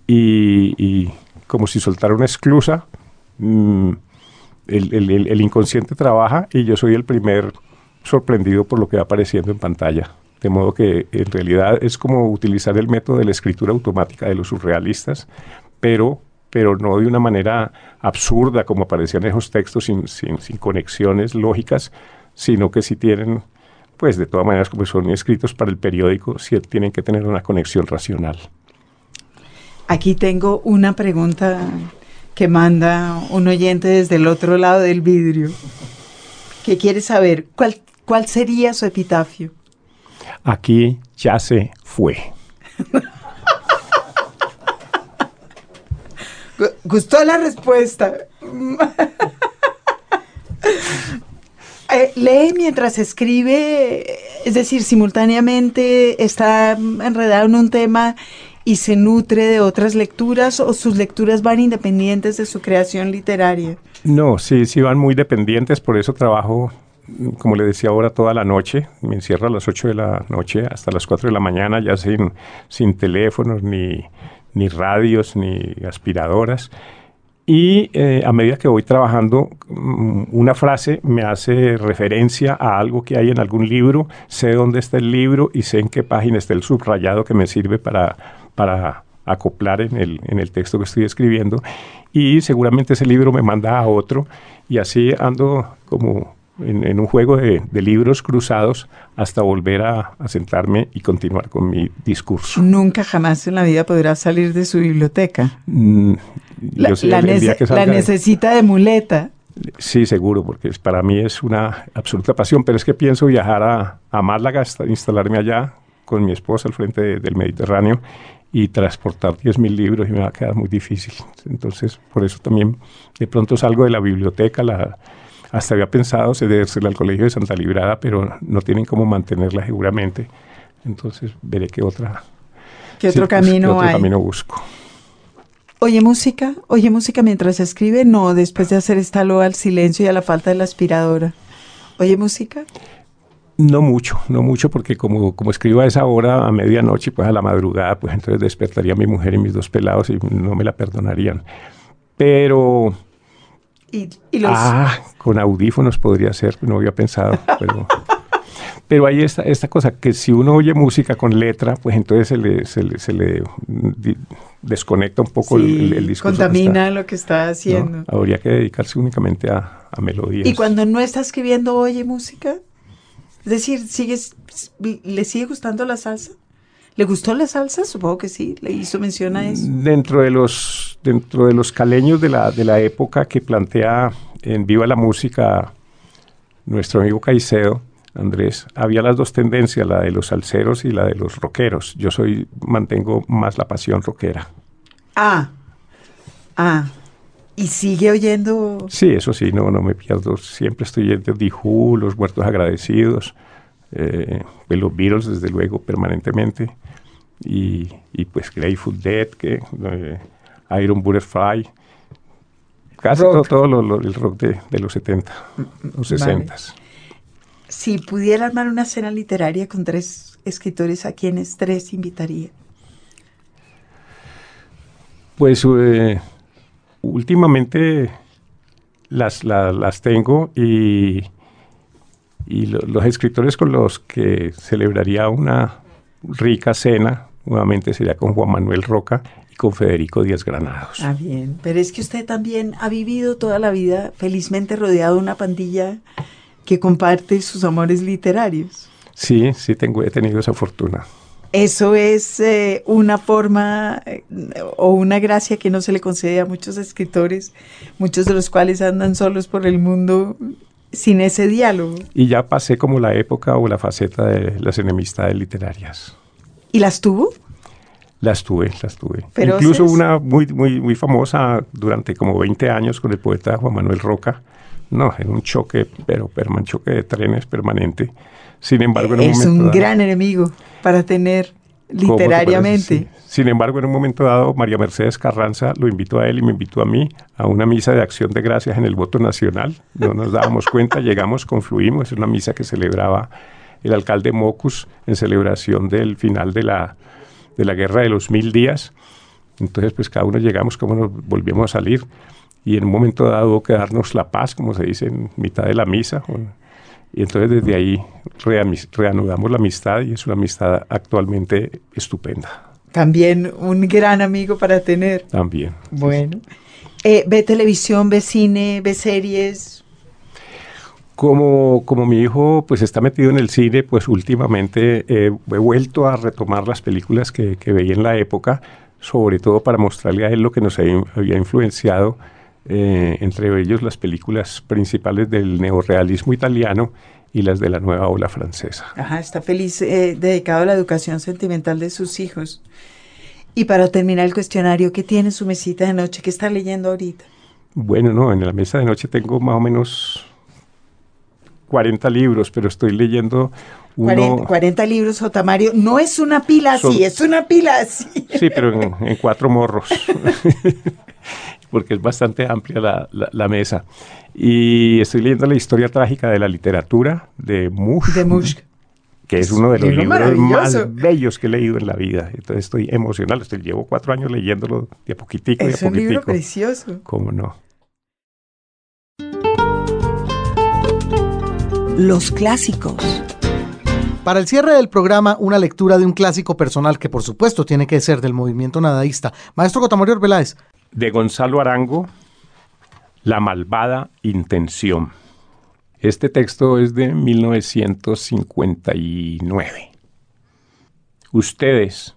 y, y como si soltara una esclusa. mm, el, el- el- el inconsciente trabaja y yo soy el primer sorprendido por lo que va apareciendo en pantalla. De modo que en realidad es como utilizar el método de la escritura automática de los surrealistas, pero, pero no de una manera absurda como aparecían esos textos sin, sin, sin conexiones lógicas, sino que si tienen, pues de todas maneras como son escritos para el periódico, sí tienen que tener una conexión racional. Aquí tengo una pregunta que manda un oyente desde el otro lado del vidrio, que quiere saber cuál, cuál sería su epitafio. Aquí ya se fue. (laughs) ¿Gustó la respuesta? (laughs) Eh, lee mientras escribe, es decir, simultáneamente está enredado en un tema y se nutre de otras lecturas o sus lecturas van independientes de su creación literaria. No, sí, sí van muy dependientes, por eso trabajo, como le decía ahora, toda la noche. Me encierro a las 8 de la noche hasta las 4 de la mañana, ya sin, sin teléfonos, ni, ni radios, ni aspiradoras. Y eh, a medida que voy trabajando, mm, una frase me hace referencia a algo que hay en algún libro, sé dónde está el libro y sé en qué página está el subrayado que me sirve para, para acoplar en el, en el texto que estoy escribiendo. Y seguramente ese libro me manda a otro y así ando como en, en un juego de, de libros cruzados hasta volver a, a sentarme y continuar con mi discurso. Nunca jamás en la vida podrá salir de su biblioteca. Mm, La, sé, la el- el nece- que la salga de- necesita de muleta. Sí, seguro, porque para mí es una absoluta pasión, pero es que pienso viajar a, a Málaga, instalarme allá con mi esposa al frente de- del Mediterráneo y transportar 10.000 libros y me va a quedar muy difícil. Entonces, por eso también de pronto salgo de la biblioteca, la, hasta había pensado cedérsela al Colegio de Santa Librada, pero no tienen cómo mantenerla seguramente. Entonces, veré qué otra... ¿Qué sí, otro qué camino otro hay? camino busco. ¿Oye música? ¿Oye música mientras escribe? No, después de hacer esta loa al silencio y a la falta de la aspiradora. ¿Oye música? No mucho, no mucho, porque como, como escribo a esa hora, a medianoche, pues a la madrugada, pues entonces despertaría a mi mujer y mis dos pelados y no me la perdonarían. Pero, Y, y los... ah, con audífonos podría ser, no había pensado, pero... Pero hay esta, esta cosa, que si uno oye música con letra, pues entonces se le, se le, se le, di- desconecta un poco el- sí, el, el discurso. que contamina está, lo que está haciendo. ¿no? Habría que dedicarse únicamente a, a melodías. Y cuando no está escribiendo, oye música. Es decir, ¿sigues, ¿le sigue gustando la salsa? ¿Le gustó la salsa? Supongo que sí, le hizo mención a eso. Dentro de los, dentro de los caleños de la, de la época que plantea en Viva la Música nuestro amigo Caicedo, Andrés, había las dos tendencias, la de los salseros y la de los rockeros. Yo soy, mantengo más la pasión rockera. Ah, ah. Y sigue oyendo. Sí, eso sí, no, no me pierdo. Siempre estoy en The Who, Los Muertos Agradecidos, eh, los Beatles, desde luego, permanentemente. Y, y pues Grateful Dead, que, eh, Iron Butterfly. Casi Rock. todo, todo lo- lo- el rock de, de los 70, los Vale. 60. Si pudiera armar una cena literaria con tres escritores, ¿a quiénes tres invitaría? Pues eh, últimamente las, la- las tengo y, y lo- los escritores con los que celebraría una rica cena, nuevamente sería con Juan Manuel Roca y con Federico Díaz Granados. Ah, bien. Pero es que usted también ha vivido toda la vida felizmente rodeado de una pandilla que comparte sus amores literarios. Sí, sí tengo, he tenido esa fortuna. Eso es eh, una forma eh, o una gracia que no se le concede a muchos escritores, muchos de los cuales andan solos por el mundo sin ese diálogo. Y ya pasé como la época o la faceta de las enemistades literarias. ¿Y las tuvo? Las tuve, las tuve. Incluso una muy, muy, muy famosa durante como 20 años con el poeta Juan Manuel Roca. No, era un choque, pero perman choque de trenes permanente. Sin embargo, en un es momento un dado- gran enemigo para tener. Literariamente. Sin embargo, en un momento dado, María Mercedes Carranza lo invitó a él y me invitó a mí a una misa de acción de gracias en el voto nacional. No nos dábamos cuenta, (laughs) llegamos, confluimos. Es una misa que celebraba el alcalde Mocus en celebración del final de la, de la guerra de los mil días. Entonces, pues cada uno llegamos, como nos volvíamos a salir. Y en un momento dado hubo que darnos la paz, como se dice en mitad de la misa. Y entonces desde ahí reanudamos la amistad y es una amistad actualmente estupenda También un gran amigo para tener. también. Bueno. Eh, ¿Ve televisión, ve cine, ve series? Como, como mi hijo pues está metido en el cine, pues últimamente eh, he vuelto a retomar las películas que, que veía en la época, sobre todo para mostrarle a él lo que nos había influenciado, eh, entre ellos las películas principales del neorrealismo italiano y las de la nueva ola francesa. Ajá, está feliz, eh, dedicado a la educación sentimental de sus hijos. Y para terminar el cuestionario, ¿qué tiene en su mesita de noche? ¿Qué está leyendo ahorita? Bueno, no, en la mesa de noche tengo más o menos 40 libros, pero estoy leyendo uno... 40, 40 libros, J. Mario. No es una pila así, Son- es una pila así. Sí, pero en, en cuatro morros, (laughs) porque es bastante amplia la, la- la mesa. Y estoy leyendo la historia trágica de la literatura de Mush, De Mushk. que es uno de los Libro libros más bellos que he leído en la vida. Entonces estoy emocionado, estoy, llevo cuatro años leyéndolo de a poquitico, de a Es un libro poquitico. precioso. ¿Cómo no? Los clásicos. Para el cierre del programa, una lectura de un clásico personal que por supuesto tiene que ser del movimiento nadaísta. Maestro Cotamario Arbeláez, de Gonzalo Arango, La malvada intención. Este texto es de 1959. Ustedes,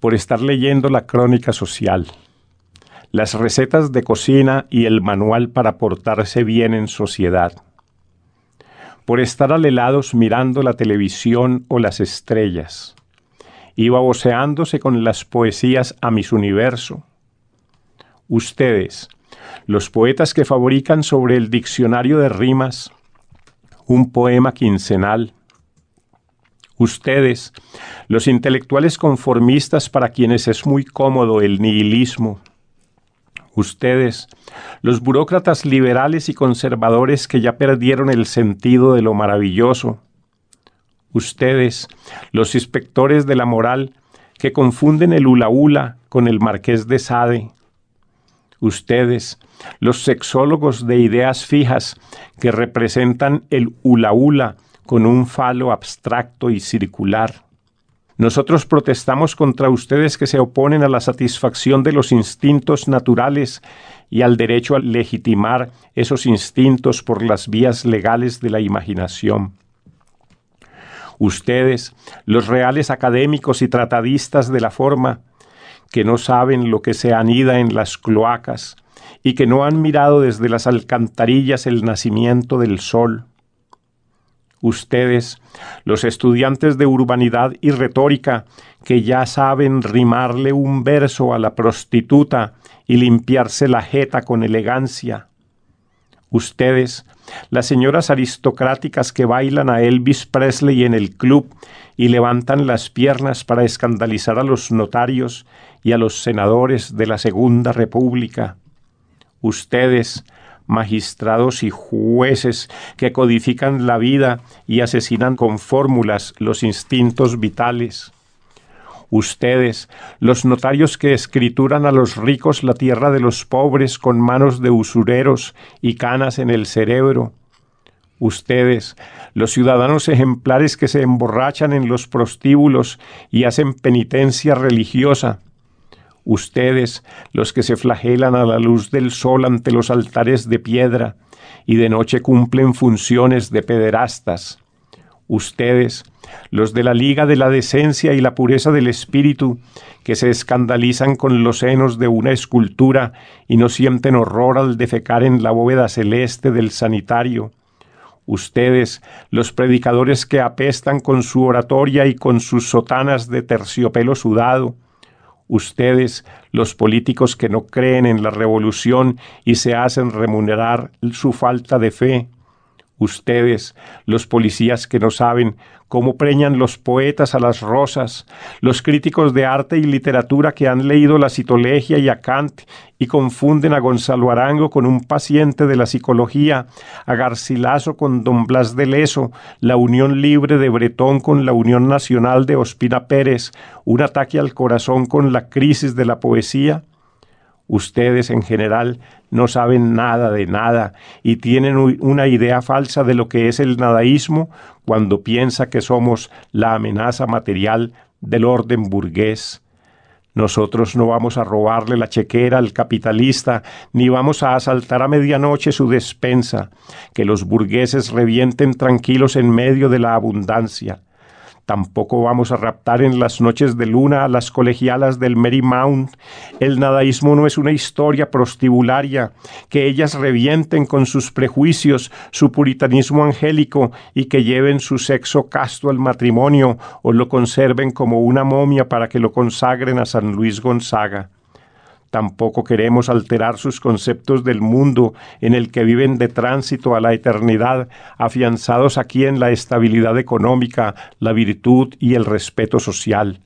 por estar leyendo la crónica social, las recetas de cocina y el manual para portarse bien en sociedad, por estar alelados mirando la televisión o las estrellas, y baboseándose con las poesías a mis universo, ustedes, los poetas que fabrican sobre el diccionario de rimas un poema quincenal, ustedes, los intelectuales conformistas para quienes es muy cómodo el nihilismo, ustedes, los burócratas liberales y conservadores que ya perdieron el sentido de lo maravilloso, ustedes, los inspectores de la moral que confunden el hula hula con el marqués de Sade, ustedes, los sexólogos de ideas fijas que representan el hula hula con un falo abstracto y circular. Nosotros protestamos contra ustedes que se oponen a la satisfacción de los instintos naturales y al derecho a legitimar esos instintos por las vías legales de la imaginación. Ustedes, los reales académicos y tratadistas de la forma, que no saben lo que se anida en las cloacas y que no han mirado desde las alcantarillas el nacimiento del sol. Ustedes, los estudiantes de urbanidad y retórica, que ya saben rimarle un verso a la prostituta y limpiarse la jeta con elegancia. Ustedes, las señoras aristocráticas que bailan a Elvis Presley en el club y levantan las piernas para escandalizar a los notarios y a los senadores de la Segunda República. Ustedes, magistrados y jueces que codifican la vida y asesinan con fórmulas los instintos vitales. Ustedes, los notarios que escrituran a los ricos la tierra de los pobres con manos de usureros y canas en el cerebro. Ustedes, los ciudadanos ejemplares que se emborrachan en los prostíbulos y hacen penitencia religiosa. Ustedes, los que se flagelan a la luz del sol ante los altares de piedra y de noche cumplen funciones de pederastas. Ustedes, los de la Liga de la Decencia y la Pureza del Espíritu, que se escandalizan con los senos de una escultura y no sienten horror al defecar en la bóveda celeste del sanitario. Ustedes, los predicadores que apestan con su oratoria y con sus sotanas de terciopelo sudado. Ustedes, los políticos que no creen en la revolución y se hacen remunerar su falta de fe Ustedes, los policías que no saben cómo preñan los poetas a las rosas, los críticos de arte y literatura que han leído la citolegia y a Kant y confunden a Gonzalo Arango con un paciente de la psicología, a Garcilaso con Don Blas de Leso, la Unión Libre de Bretón con la Unión Nacional de Ospina Pérez, un ataque al corazón con la crisis de la poesía, Ustedes en general no saben nada de nada y tienen una idea falsa de lo que es el nadaísmo cuando piensa que somos la amenaza material del orden burgués. Nosotros no vamos a robarle la chequera al capitalista, ni vamos a asaltar a medianoche su despensa, que los burgueses revienten tranquilos en medio de la abundancia. Tampoco vamos a raptar en las noches de luna a las colegialas del Mount. El nadaísmo no es una historia prostibularia, que ellas revienten con sus prejuicios, su puritanismo angélico y que lleven su sexo casto al matrimonio o lo conserven como una momia para que lo consagren a San Luis Gonzaga. Tampoco queremos alterar sus conceptos del mundo en el que viven de tránsito a la eternidad, afianzados aquí en la estabilidad económica, la virtud y el respeto social.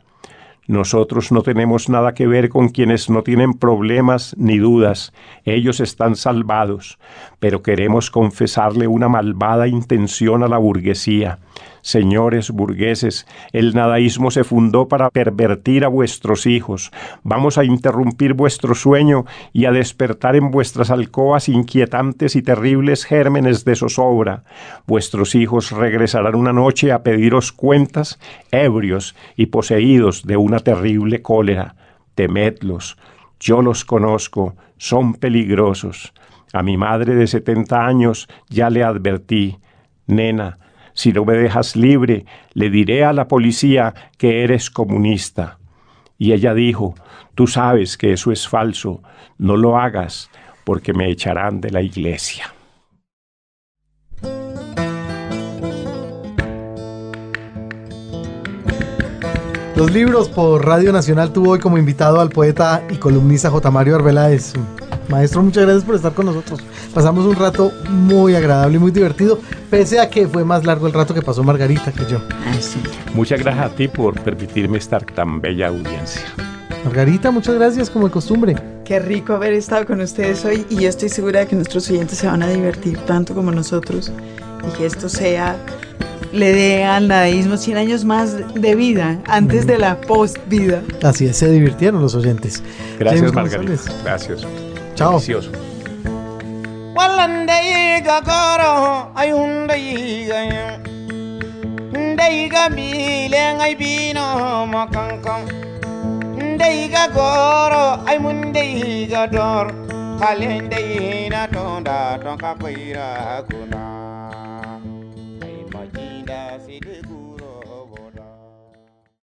Nosotros no tenemos nada que ver con quienes no tienen problemas ni dudas, ellos están salvados, pero queremos confesarle una malvada intención a la burguesía. Señores burgueses, el nadaísmo se fundó para pervertir a vuestros hijos. Vamos a interrumpir vuestro sueño y a despertar en vuestras alcobas inquietantes y terribles gérmenes de zozobra. Vuestros hijos regresarán una noche a pediros cuentas, ebrios y poseídos de una terrible cólera. Temedlos. Yo los conozco, son peligrosos. A mi madre de setenta años ya le advertí, nena, si no me dejas libre, le diré a la policía que eres comunista. Y ella dijo, tú sabes que eso es falso, no lo hagas, porque me echarán de la iglesia. Los libros por Radio Nacional tuvo hoy como invitado al poeta y columnista J. Mario Arbeláez. Maestro, muchas gracias por estar con nosotros. Pasamos un rato muy agradable y muy divertido, pese a que fue más largo el rato que pasó Margarita que yo. Muchas gracias a ti por permitirme estar tan bella audiencia. Margarita, muchas gracias como de costumbre. Qué rico haber estado con ustedes hoy y yo estoy segura de que nuestros oyentes se van a divertir tanto como nosotros y que esto sea le dé al nadaísmo 100 años más de vida antes de la post-vida. Así es, se divirtieron los oyentes. Gracias, Margarita. Gracias. Chao. Delicioso. Ndaiga bilen ay bino makankam Ndaiga goro ay mundaiga dor Kalendai na tonda tonka kuna